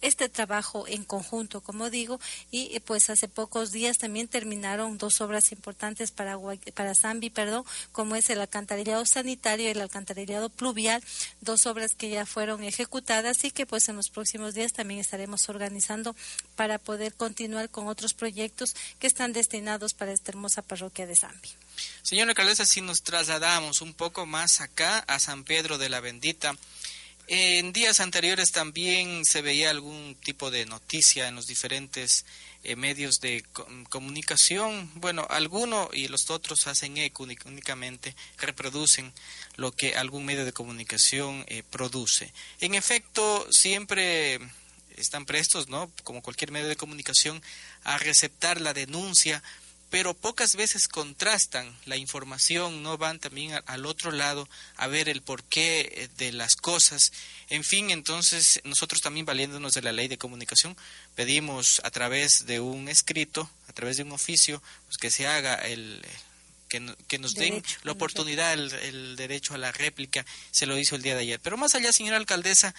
este trabajo en conjunto, como digo, y eh, pues hace pocos días también terminaron dos obras importantes para, para Zambi, perdón, como es el alcantarillado sanitario y el alcantarillado pluvial, dos obras que ya fueron ejecutadas y que pues en los próximos días también estaremos organizando para poder continuar con otros proyectos que están destinados para esta hermosa parroquia de Zambi. Señora alcaldesa, si nos trasladamos un poco más acá a San Pedro de la Bendita, en días anteriores también se veía algún tipo de noticia en los diferentes eh, medios de comunicación. Bueno, algunos y los otros hacen eco únicamente, reproducen lo que algún medio de comunicación eh, produce. En efecto, siempre están prestos, ¿no? Como cualquier medio de comunicación, a receptar la denuncia pero pocas veces contrastan la información, no van también al otro lado a ver el porqué eh, de las cosas. En fin, entonces nosotros también valiéndonos de la ley de comunicación, pedimos a través de un escrito, a través de un oficio, pues que se haga el, que, que, nos den la oportunidad, el, el, derecho a la réplica, se lo hizo el día de ayer. Pero más allá, señora alcaldesa,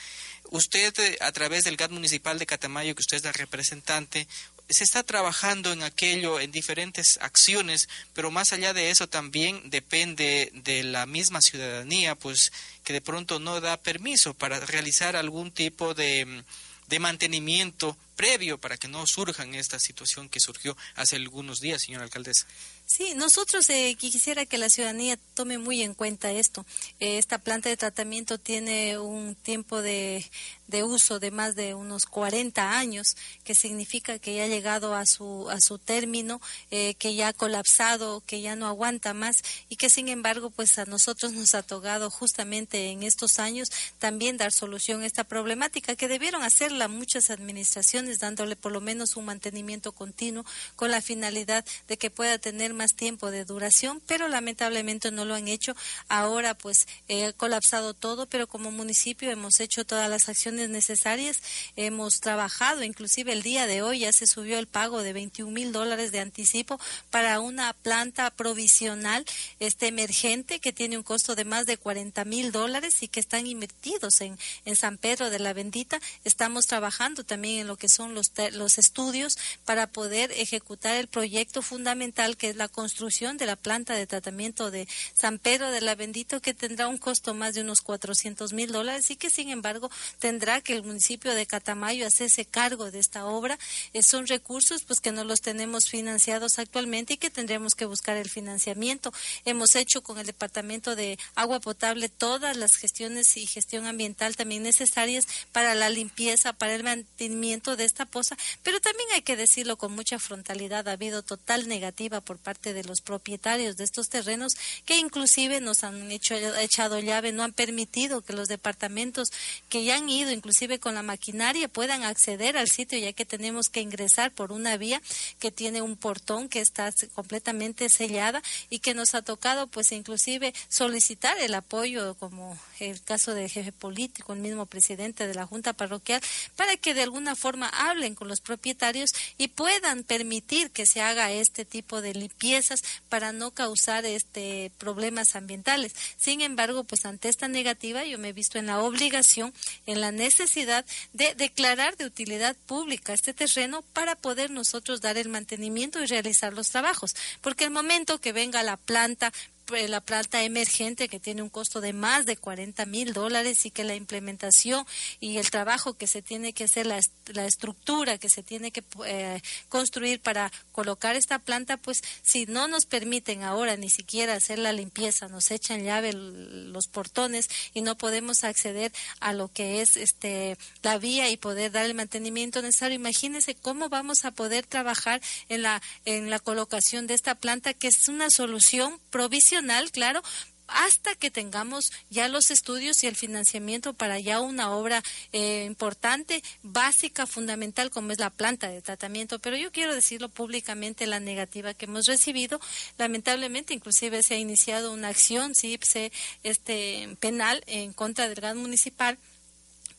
usted eh, a través del GAT municipal de Catamayo, que usted es la representante, se está trabajando en aquello, en diferentes acciones, pero más allá de eso también depende de la misma ciudadanía, pues que de pronto no da permiso para realizar algún tipo de, de mantenimiento previo para que no surjan esta situación que surgió hace algunos días, señora alcaldesa? Sí, nosotros eh, quisiera que la ciudadanía tome muy en cuenta esto. Eh, esta planta de tratamiento tiene un tiempo de, uso de más de unos 40 años, que significa que ya ha llegado a su, a su término, eh, que ya ha colapsado, que ya no aguanta más y que sin embargo pues a nosotros nos ha tocado justamente en estos años también dar solución a esta problemática que debieron hacerla muchas administraciones dándole por lo menos un mantenimiento continuo con la finalidad de que pueda tener más tiempo de duración, pero lamentablemente no lo han hecho. Ahora pues ha colapsado todo, pero como municipio hemos hecho todas las acciones necesarias, hemos trabajado, inclusive el día de hoy ya se subió el pago de 21 mil dólares de anticipo para una planta provisional este emergente que tiene un costo de más de 40 mil dólares y que están invertidos en, en San Pedro de la Bendita. Estamos trabajando también en lo que son los, los estudios para poder ejecutar el proyecto fundamental que es la construcción de la planta de tratamiento de San Pedro de la Bendito que tendrá un costo más de unos 400 mil dólares y que sin embargo tendrá que el municipio de Catamayo hacerse cargo de esta obra. Eh, son recursos pues que no los tenemos financiados actualmente y que tendremos que buscar el financiamiento. Hemos hecho con el Departamento de Agua Potable todas las gestiones y gestión ambiental también necesarias para la limpieza, para el mantenimiento de esta poza, pero también hay que decirlo con mucha frontalidad, ha habido total negativa por parte de los propietarios de estos terrenos que inclusive nos han hecho, echado llave, no han permitido que los departamentos que ya han ido inclusive con la maquinaria puedan acceder al sitio ya que tenemos que ingresar por una vía que tiene un portón que está completamente sellada y que nos ha tocado pues inclusive solicitar el apoyo como el caso del jefe político, el mismo presidente de la Junta Parroquial, para que de alguna forma hablen con los propietarios y puedan permitir que se haga este tipo de limpieza piezas para no causar este problemas ambientales. Sin embargo, pues ante esta negativa yo me he visto en la obligación, en la necesidad de declarar de utilidad pública este terreno para poder nosotros dar el mantenimiento y realizar los trabajos, porque el momento que venga la planta la planta emergente que tiene un costo de más de 40 mil dólares y que la implementación y el trabajo que se tiene que hacer, la, la estructura que se tiene que eh, construir para colocar esta planta, pues si no nos permiten ahora ni siquiera hacer la limpieza, nos echan llave los portones y no podemos acceder a lo que es este la vía y poder dar el mantenimiento necesario. Imagínense cómo vamos a poder trabajar en la en la colocación de esta planta que es una solución provisional claro, hasta que tengamos ya los estudios y el financiamiento para ya una obra eh, importante, básica, fundamental, como es la planta de tratamiento. Pero yo quiero decirlo públicamente, la negativa que hemos recibido, lamentablemente, inclusive se ha iniciado una acción, sí, este, penal en contra del GAN municipal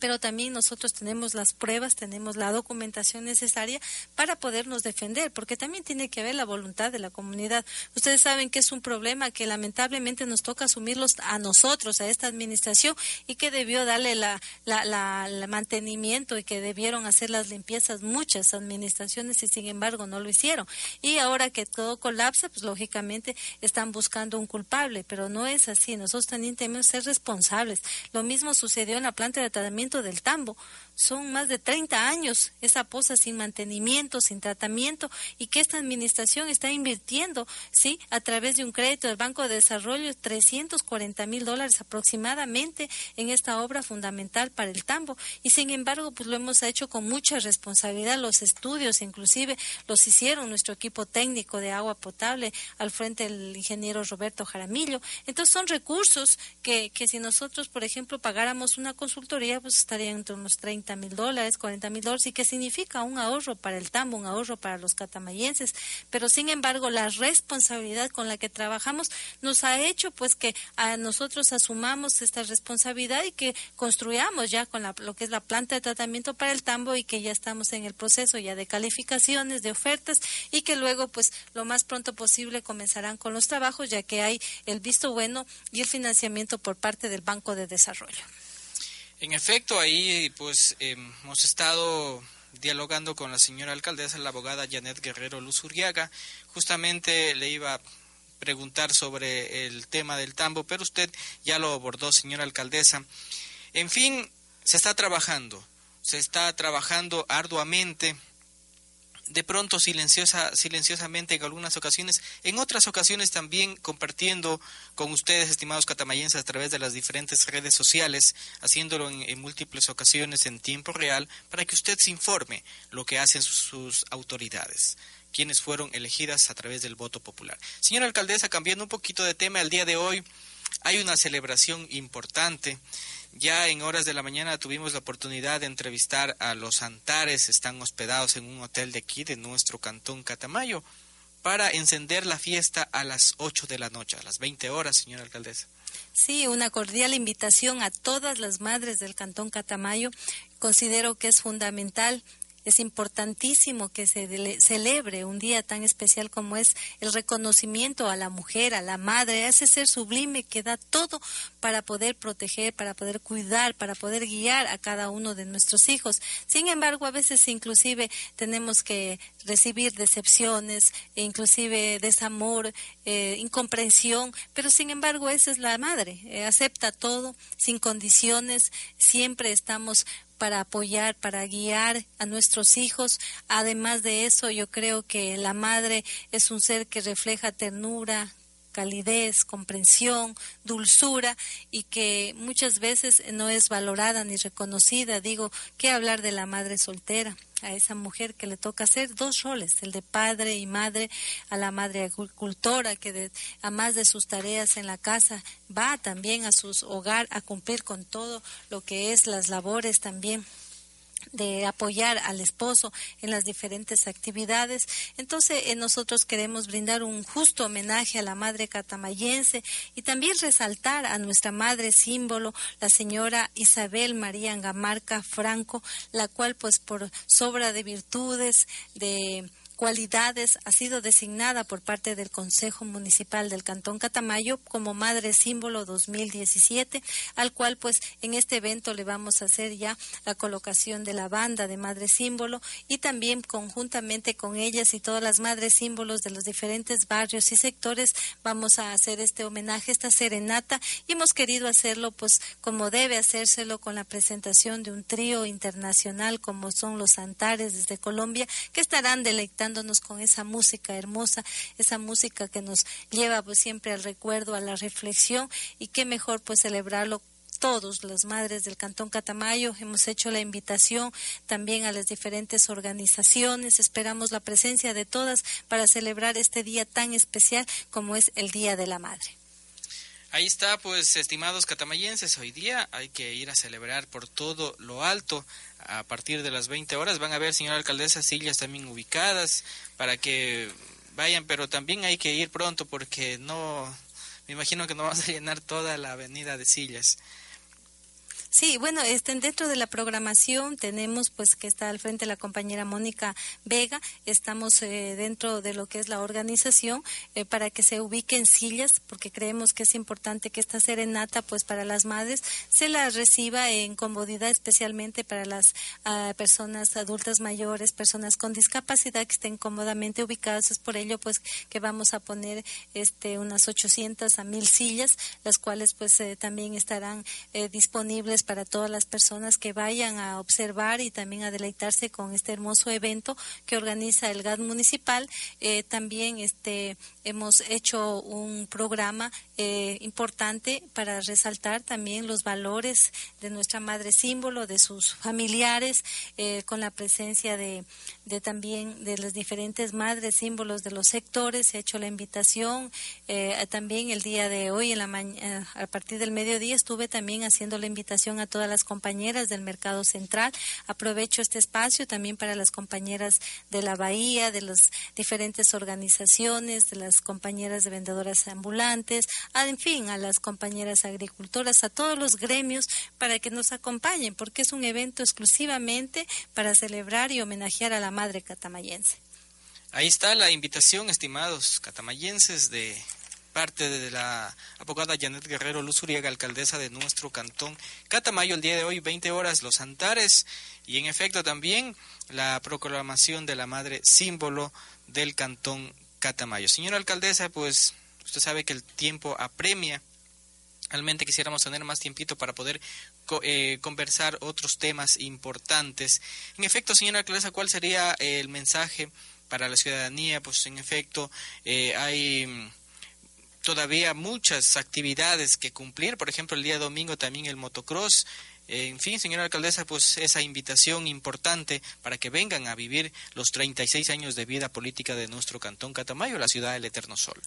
pero también nosotros tenemos las pruebas, tenemos la documentación necesaria para podernos defender, porque también tiene que haber la voluntad de la comunidad. Ustedes saben que es un problema que lamentablemente nos toca asumirlos a nosotros, a esta administración, y que debió darle la, la, mantenimiento y que debieron hacer las limpiezas muchas administraciones y sin embargo no lo hicieron. Y ahora que todo colapsa, pues lógicamente están buscando un culpable, pero no es así. Nosotros también tenemos que ser responsables. Lo mismo sucedió en la planta de tratamiento del tambo. Son más de 30 años esa poza sin mantenimiento, sin tratamiento y que esta administración está invirtiendo, sí, a través de un crédito del Banco de Desarrollo 340 mil dólares aproximadamente en esta obra fundamental para el tambo y sin embargo pues lo hemos hecho con mucha responsabilidad. Los estudios inclusive los hicieron nuestro equipo técnico de agua potable al frente del ingeniero Roberto Jaramillo. Entonces son recursos que, que si nosotros, por ejemplo, pagáramos una consultoría, pues estarían entre unos 30 mil dólares, 40 mil dólares, y que significa un ahorro para el tambo, un ahorro para los catamayenses. Pero sin embargo, la responsabilidad con la que trabajamos nos ha hecho pues que a nosotros asumamos esta responsabilidad y que construyamos ya con lo que es la planta de tratamiento para el tambo y que ya estamos en el proceso ya de calificaciones, de ofertas y que luego pues lo más pronto posible comenzarán con los trabajos ya que hay el visto bueno y el financiamiento por parte del Banco de Desarrollo. En efecto, ahí pues em, hemos estado dialogando con la señora alcaldesa, la abogada Janet Guerrero Luzuriaga. Justamente le iba a preguntar sobre el tema del tambo, pero usted ya lo abordó, señora alcaldesa. En fin, se está trabajando. se está trabajando arduamente de pronto silenciosa, silenciosamente en algunas ocasiones, en otras ocasiones también compartiendo con ustedes, estimados catamayenses, a través de las diferentes redes sociales, haciéndolo en, múltiples ocasiones en tiempo real, para que usted se informe lo que hacen sus, autoridades quienes fueron elegidas a través del voto popular. Señora alcaldesa, cambiando un poquito de tema, el día de hoy hay una celebración importante ya en horas de la mañana tuvimos la oportunidad de entrevistar a los Antares, están hospedados en un hotel de aquí, de nuestro cantón Catamayo, para encender la fiesta a las 8 de la noche, a las 20 horas, señora alcaldesa. Sí, una cordial invitación a todas las madres del Cantón Catamayo. Considero que es fundamental es importantísimo que se celebre un día tan especial como es el reconocimiento a la mujer, a la madre, a ese ser sublime que da todo para poder proteger, para poder cuidar, para poder guiar a cada uno de nuestros hijos. Sin embargo, a veces inclusive tenemos que recibir decepciones, e inclusive desamor, eh, incomprensión, pero sin embargo esa es la madre, eh, acepta todo sin condiciones, siempre estamos para apoyar, para guiar a nuestros hijos. Además de eso, yo creo que la madre es un ser que refleja ternura, calidez, comprensión, dulzura y que muchas veces no es valorada ni reconocida. Digo, ¿qué hablar de la madre soltera? A esa mujer que le toca hacer dos roles, el de padre y madre, a la madre agricultora que de, a más de sus tareas en la casa va también a su hogar a cumplir con todo lo que es las labores también de apoyar al esposo en las diferentes actividades. Entonces, eh, nosotros queremos brindar un justo homenaje a la madre catamayense y también resaltar a nuestra madre símbolo, la señora Isabel María Angamarca Franco, la cual, pues, por sobra de virtudes, de cualidades ha sido designada por parte del Consejo Municipal del Cantón Catamayo como Madre Símbolo 2017, al cual pues en este evento le vamos a hacer ya la colocación de la banda de Madre Símbolo y también conjuntamente con ellas y todas las Madres Símbolos de los diferentes barrios y sectores vamos a hacer este homenaje, esta serenata. Y hemos querido hacerlo pues como debe hacérselo con la presentación de un trío internacional como son los Antares desde Colombia que estarán deleitando con esa música hermosa, esa música que nos lleva pues siempre al recuerdo, a la reflexión y qué mejor pues celebrarlo todos, las madres del Cantón Catamayo, hemos hecho la invitación también a las diferentes organizaciones. Esperamos la presencia de todas para celebrar este día tan especial como es el Día de la Madre. Ahí está, pues, estimados catamayenses, hoy día hay que ir a celebrar por todo lo alto. A partir de las 20 horas van a ver, señora alcaldesa, sillas también ubicadas para que vayan, pero también hay que ir pronto porque no, me imagino que no vamos a llenar toda la avenida de sillas. Sí, bueno, este, dentro de la programación tenemos pues que está al frente la compañera Mónica Vega, estamos eh, dentro de lo que es la organización eh, para que se ubiquen sillas, porque creemos que es importante que esta serenata pues para las madres se la reciba en comodidad, especialmente para las ah, personas adultas mayores, personas con discapacidad que estén cómodamente ubicadas. Es por ello pues que vamos a poner este unas 800 a 1000 sillas, las cuales pues eh, también estarán disponibles para todas las personas que vayan a observar y también a deleitarse con este hermoso evento que organiza el GAD municipal. Eh, también este hemos hecho un programa eh, importante para resaltar también los valores de nuestra madre símbolo, de sus familiares, eh, con la presencia de, de, también de las diferentes madres símbolos de los sectores. Se ha hecho la invitación también el día de hoy, en la a partir del mediodía, estuve también haciendo la invitación a todas las compañeras del Mercado Central. Aprovecho este espacio también para las compañeras de la Bahía, de las diferentes organizaciones, de las compañeras de vendedoras ambulantes, en fin, a las compañeras agricultoras, a todos los gremios para que nos acompañen, porque es un evento exclusivamente para celebrar y homenajear a la madre catamayense. Ahí está la invitación, estimados catamayenses, de parte de la abogada Janet Guerrero Luzuriaga, alcaldesa de nuestro cantón Catamayo, el día de hoy, 20 horas, los Antares, y en efecto también la proclamación de la madre símbolo del cantón Catamayo. Señora alcaldesa, pues usted sabe que el tiempo apremia. Realmente quisiéramos tener más tiempito para poder eh, conversar otros temas importantes. En efecto, señora alcaldesa, ¿cuál sería el mensaje para la ciudadanía? Pues en efecto, eh, hay mm, todavía muchas actividades que cumplir. Por ejemplo, el día domingo también el motocross en fin, señora alcaldesa, pues esa invitación importante para que vengan a vivir los 36 años de vida política de nuestro Cantón Catamayo, la ciudad del Eterno Sol.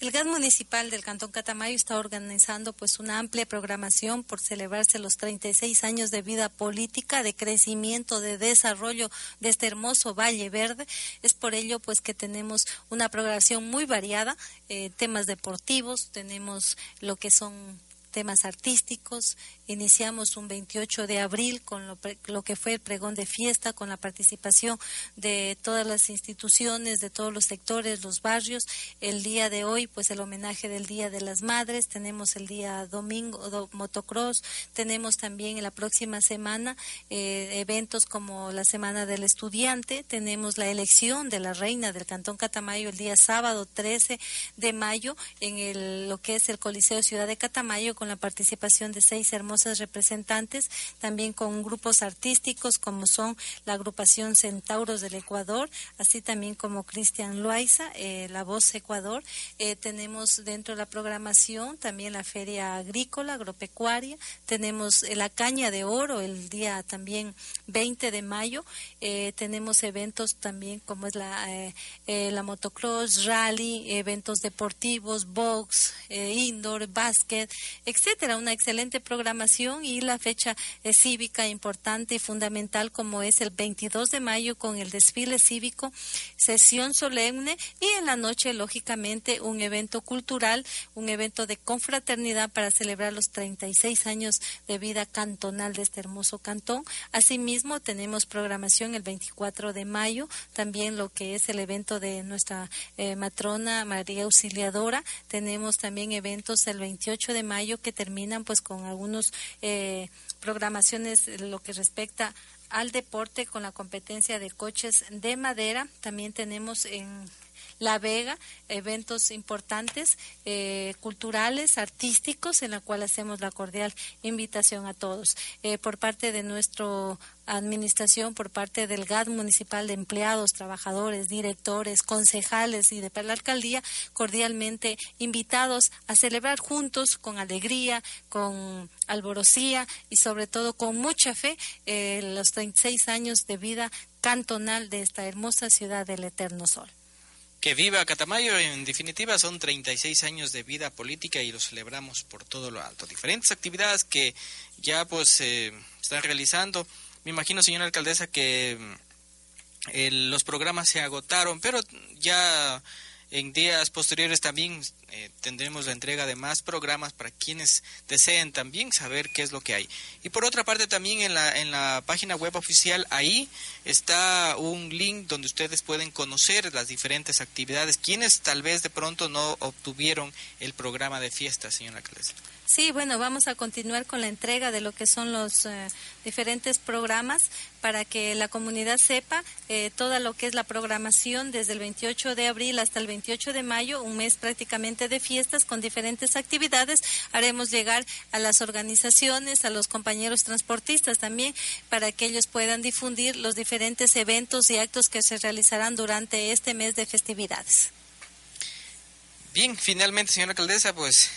El GAD municipal del Cantón Catamayo está organizando pues una amplia programación por celebrarse los 36 años de vida política, de crecimiento, de desarrollo de este hermoso Valle Verde. Es por ello pues que tenemos una programación muy variada, eh, temas deportivos, tenemos lo que son temas artísticos, Iniciamos un 28 de abril con lo, que fue el pregón de fiesta, con la participación de todas las instituciones, de todos los sectores, los barrios. El día de hoy, pues el homenaje del Día de las Madres. Tenemos el día domingo motocross. Tenemos también en la próxima semana eh, eventos como la Semana del Estudiante. Tenemos la elección de la reina del Cantón Catamayo el día sábado 13 de mayo en lo que es el Coliseo Ciudad de Catamayo con la participación de seis representantes, también con grupos artísticos como son la agrupación Centauros del Ecuador, así también como Cristian Loaiza, eh, La Voz Ecuador. Eh, tenemos dentro de la programación también la Feria Agrícola, Agropecuaria, tenemos eh, la Caña de Oro el día también 20 de mayo, tenemos eventos también como es la, la motocross, rally, eventos deportivos, box, indoor, básquet, etcétera, una excelente programación y la fecha eh, cívica importante y fundamental como es el 22 de mayo con el desfile cívico, sesión solemne y en la noche, lógicamente, un evento cultural, un evento de confraternidad para celebrar los 36 años de vida cantonal de este hermoso cantón. Asimismo, tenemos programación el 24 de mayo, también lo que es el evento de nuestra eh, matrona María Auxiliadora. Tenemos también eventos el 28 de mayo que terminan pues con algunos eh, programaciones lo que respecta al deporte con la competencia de coches de madera. También tenemos en la Vega, eventos importantes, eh, culturales, artísticos, en la cual hacemos la cordial invitación a todos. Eh, por parte de nuestro administración por parte del GAD municipal de empleados, trabajadores, directores, concejales y de la alcaldía, cordialmente invitados a celebrar juntos con alegría, con alborocía y sobre todo con mucha fe eh, los 36 años de vida cantonal de esta hermosa ciudad del Eterno Sol. Que viva Catamayo, en definitiva son 36 años de vida política y lo celebramos por todo lo alto. Diferentes actividades que ya pues se eh, están realizando. Me imagino, señora alcaldesa, que mm, los programas se agotaron, pero ya en días posteriores también eh, tendremos la entrega de más programas para quienes deseen también saber qué es lo que hay. Y por otra parte también en la, en la página web oficial ahí está un link donde ustedes pueden conocer las diferentes actividades, quienes tal vez de pronto no obtuvieron el programa de fiesta, señora alcaldesa. Sí, bueno, vamos a continuar con la entrega de lo que son los eh, diferentes programas para que la comunidad sepa eh, toda lo que es la programación desde el 28 de abril hasta el 28 de mayo, un mes prácticamente de fiestas con diferentes actividades. Haremos llegar a las organizaciones, a los compañeros transportistas también, para que ellos puedan difundir los diferentes eventos y actos que se realizarán durante este mes de festividades. Bien, finalmente, señora alcaldesa, pues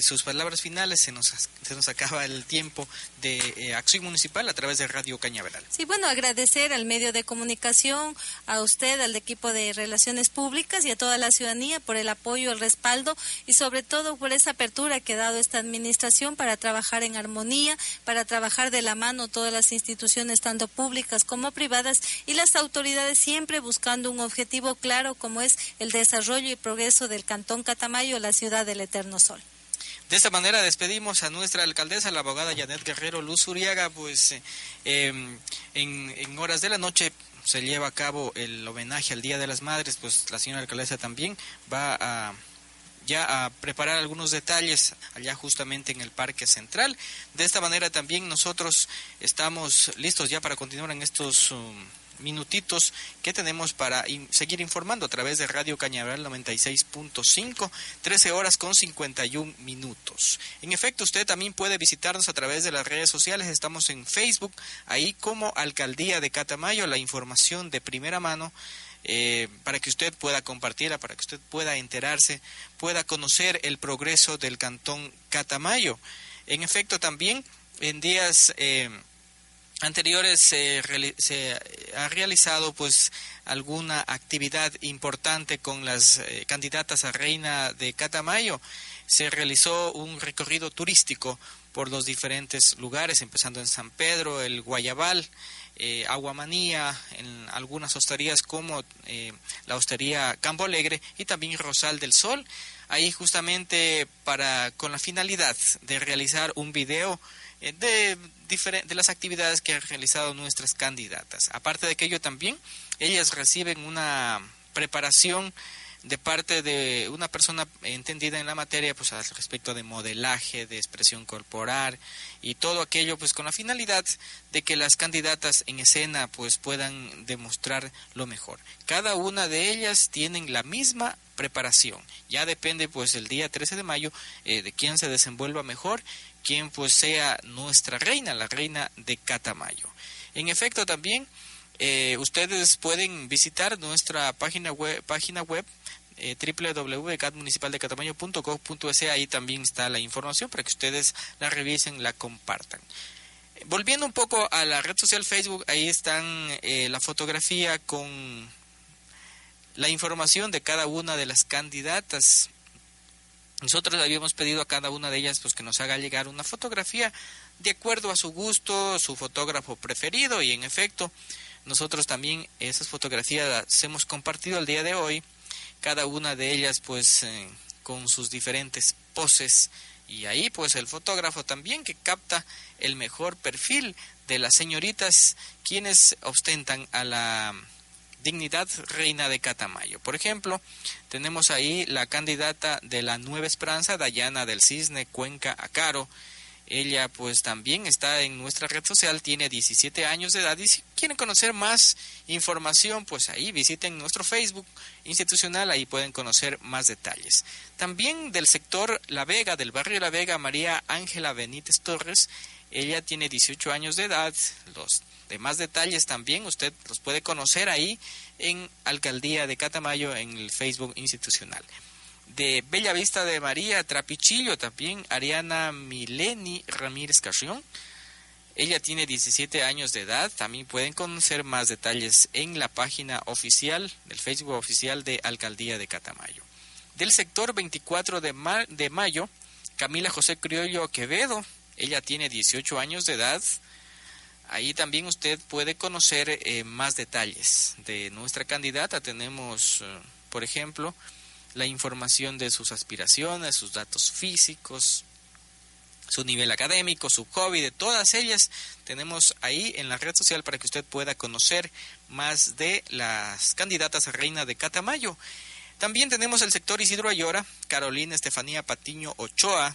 sus palabras finales, se nos, se nos acaba el tiempo de eh, acción municipal a través de Radio Cañaveral. Sí, bueno, agradecer al medio de comunicación, a usted, al equipo de Relaciones Públicas y a toda la ciudadanía por el apoyo, el respaldo y sobre todo por esa apertura que ha dado esta administración para trabajar en armonía, para trabajar de la mano todas las instituciones, tanto públicas como privadas, y las autoridades siempre buscando un objetivo claro como es el desarrollo y progreso del Cantón Catamayo, la ciudad del Eterno Sol. De esta manera despedimos a nuestra alcaldesa, la abogada Janet Guerrero Luz Uriaga, pues em, en, horas de la noche se lleva a cabo el homenaje al Día de las Madres, pues la señora alcaldesa también va a ya a preparar algunos detalles allá justamente en el Parque Central. De esta manera también nosotros estamos listos ya para continuar en estos um, minutitos que tenemos para seguir informando a través de Radio Cañaveral 96.5, 13 horas con 51 minutos. En efecto, usted también puede visitarnos a través de las redes sociales, estamos en Facebook, ahí como Alcaldía de Catamayo, la información de primera mano. Eh, para que usted pueda compartirla, para que usted pueda enterarse, pueda conocer el progreso del cantón Catamayo. En efecto, también en días eh, anteriores se, ha realizado pues alguna actividad importante con las eh, candidatas a reina de Catamayo. Se realizó un recorrido turístico por los diferentes lugares, empezando en San Pedro, el Guayabal, eh, Aguamanía, en algunas hosterías como eh, la hostería Campo Alegre y también Rosal del Sol. Ahí justamente para con la finalidad de realizar un video eh, de, de las actividades que han realizado nuestras candidatas. Aparte de aquello también, ellas reciben una preparación de parte de una persona entendida en la materia pues al respecto de modelaje, de expresión corporal y todo aquello pues con la finalidad de que las candidatas en escena pues puedan demostrar lo mejor. Cada una de ellas tienen la misma preparación. Ya depende pues el día 13 de mayo eh, de quién se desenvuelva mejor quien pues sea nuestra reina, la reina de Catamayo. En efecto también eh, ustedes pueden visitar nuestra página web, página web eh, www.catmunicipaldecatamayo.gov.es ahí también está la información para que ustedes la revisen, la compartan. Volviendo un poco a la red social Facebook, ahí están eh, la fotografía con la información de cada una de las candidatas. Nosotros habíamos pedido a cada una de ellas pues que nos haga llegar una fotografía de acuerdo a su gusto, su fotógrafo preferido y en efecto nosotros también esas fotografías las hemos compartido el día de hoy, cada una de ellas pues eh, con sus diferentes poses. Y ahí pues el fotógrafo también que capta el mejor perfil de las señoritas quienes ostentan a la Dignidad Reina de Catamayo. Por ejemplo, tenemos ahí la candidata de la Nueva Esperanza, Dayana del Cisne, Cuenca Acaro. Ella pues también está en nuestra red social, tiene 17 años de edad y si quieren conocer más información, pues ahí visiten nuestro Facebook institucional, ahí pueden conocer más detalles. También del sector La Vega, del barrio La Vega, María Ángela Benítez Torres, ella tiene 18 años de edad, los de más detalles también usted los puede conocer ahí en Alcaldía de Catamayo en el Facebook institucional. De Bella Vista de María Trapichillo también Ariana Mileni Ramírez Carrión. Ella tiene 17 años de edad. También pueden conocer más detalles en la página oficial del Facebook oficial de Alcaldía de Catamayo. Del sector 24 de, de mayo, Camila José Criollo Quevedo. Ella tiene 18 años de edad. Ahí también usted puede conocer eh, más detalles de nuestra candidata. Tenemos, eh, por ejemplo, la información de sus aspiraciones, sus datos físicos, su nivel académico, su hobby, de todas ellas tenemos ahí en la red social para que usted pueda conocer más de las candidatas a reina de Catamayo. También tenemos el sector Isidro Ayora, Carolina Estefanía Patiño Ochoa.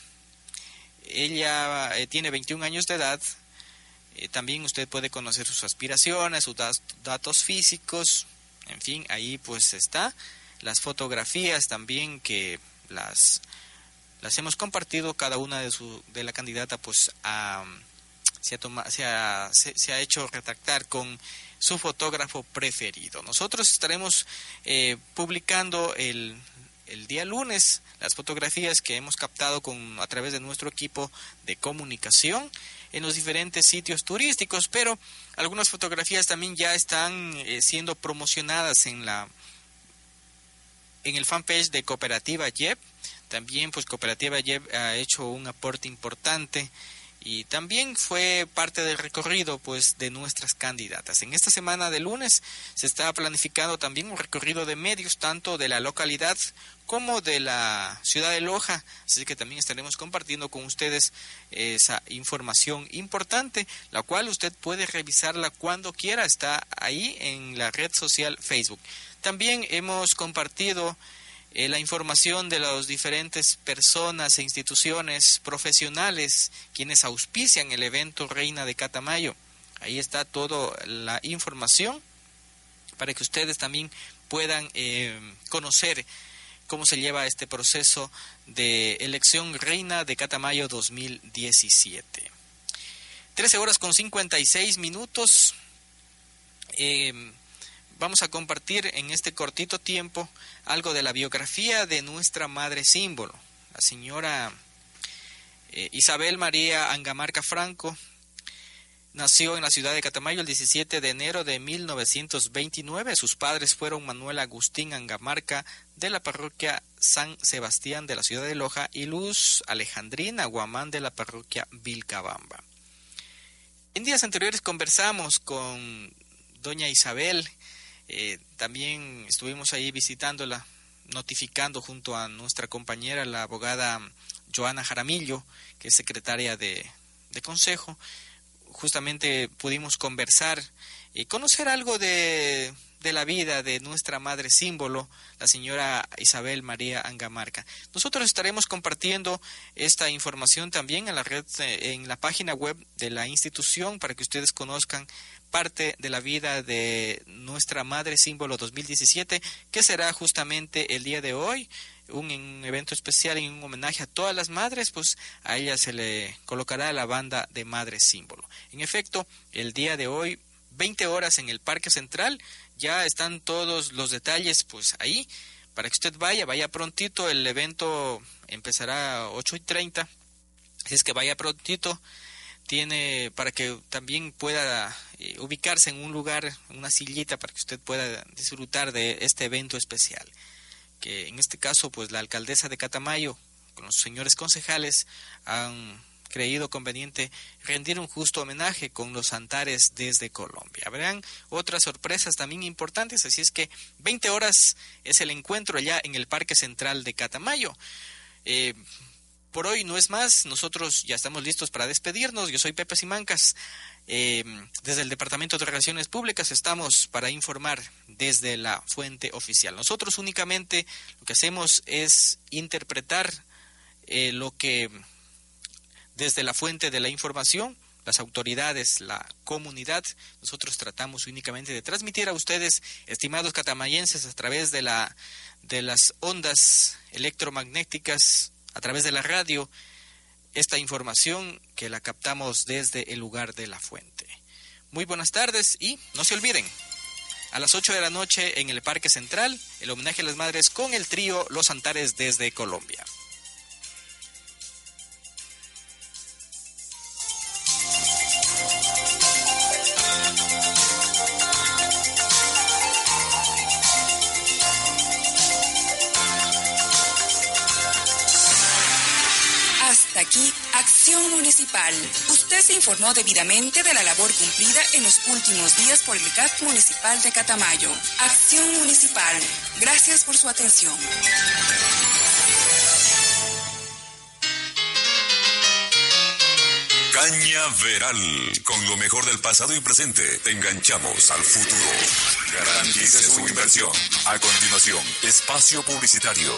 Ella eh, tiene 21 años de edad, eh, también usted puede conocer sus aspiraciones, sus datos físicos, en fin, ahí pues está. Las fotografías también que las, las hemos compartido, cada una de, su, de la candidata pues se, ha toma, se, ha, se, ha hecho retractar con su fotógrafo preferido. Nosotros estaremos eh, publicando el, el día lunes las fotografías que hemos captado con, a través de nuestro equipo de comunicación en los diferentes sitios turísticos, pero algunas fotografías también ya están eh, siendo promocionadas en la en el fanpage de Cooperativa YEP. También pues Cooperativa YEP ha hecho un aporte importante y también fue parte del recorrido pues de nuestras candidatas. En esta semana de lunes se está planificando también un recorrido de medios tanto de la localidad como de la ciudad de Loja, así que también estaremos compartiendo con ustedes esa información importante, la cual usted puede revisarla cuando quiera, está ahí en la red social Facebook. También hemos compartido eh, la información de las diferentes personas e instituciones profesionales quienes auspician el evento Reina de Catamayo. Ahí está toda la información para que ustedes también puedan eh, conocer cómo se lleva este proceso de elección reina de Catamayo 2017. 13 horas con 56 minutos. Eh, vamos a compartir en este cortito tiempo algo de la biografía de nuestra madre símbolo, la señora eh, Isabel María Angamarca Franco, Nació en la ciudad de Catamayo el 17 de enero de 1929. Sus padres fueron Manuel Agustín Angamarca de la parroquia San Sebastián de la ciudad de Loja y Luz Alejandrina Guamán de la parroquia Vilcabamba. En días anteriores conversamos con doña Isabel, eh, también estuvimos ahí visitándola, notificando junto a nuestra compañera, la abogada Joana Jaramillo, que es secretaria de, de consejo, justamente pudimos conversar y conocer algo de, de la vida de nuestra madre símbolo, la señora Isabel María Angamarca. Nosotros estaremos compartiendo esta información también en la red, eh, en la página web de la institución para que ustedes conozcan parte de la vida de nuestra madre símbolo 2017, que será justamente el día de hoy, un, evento especial en un homenaje a todas las madres, pues a ella se le colocará la banda de madre símbolo. En efecto, el día de hoy, 20 horas en el Parque Central, ya están todos los detalles pues ahí, para que usted vaya, vaya prontito, el evento empezará a 8 y 30, así es que vaya prontito, tiene para que también pueda eh, ubicarse en un lugar, una sillita, para que usted pueda disfrutar de este evento especial que en este caso pues la alcaldesa de Catamayo con los señores concejales han creído conveniente rendir un justo homenaje con los Antares desde Colombia. Habrán otras sorpresas también importantes, así es que 20 horas es el encuentro allá en el Parque Central de Catamayo. Eh, por hoy no es más, nosotros ya estamos listos para despedirnos. Yo soy Pepe Simancas. Eh, desde el Departamento de Relaciones Públicas estamos para informar desde la fuente oficial. Nosotros únicamente lo que hacemos es interpretar eh, lo que desde la fuente de la información, las autoridades, la comunidad, nosotros tratamos únicamente de transmitir a ustedes, estimados catamayenses, a través de, la, de las ondas electromagnéticas, a través de la radio, esta información que la captamos desde el lugar de la fuente. Muy buenas tardes y no se olviden, a las 8 de la noche en el Parque Central, el homenaje a las madres con el trío Los Antares desde Colombia. Acción Municipal. Usted se informó debidamente de la labor cumplida en los últimos días por el GAT Municipal de Catamayo. Acción Municipal. Gracias por su atención. Cañaveral. Con lo mejor del pasado y presente, te enganchamos al futuro. Garantice su inversión. A continuación, espacio publicitario.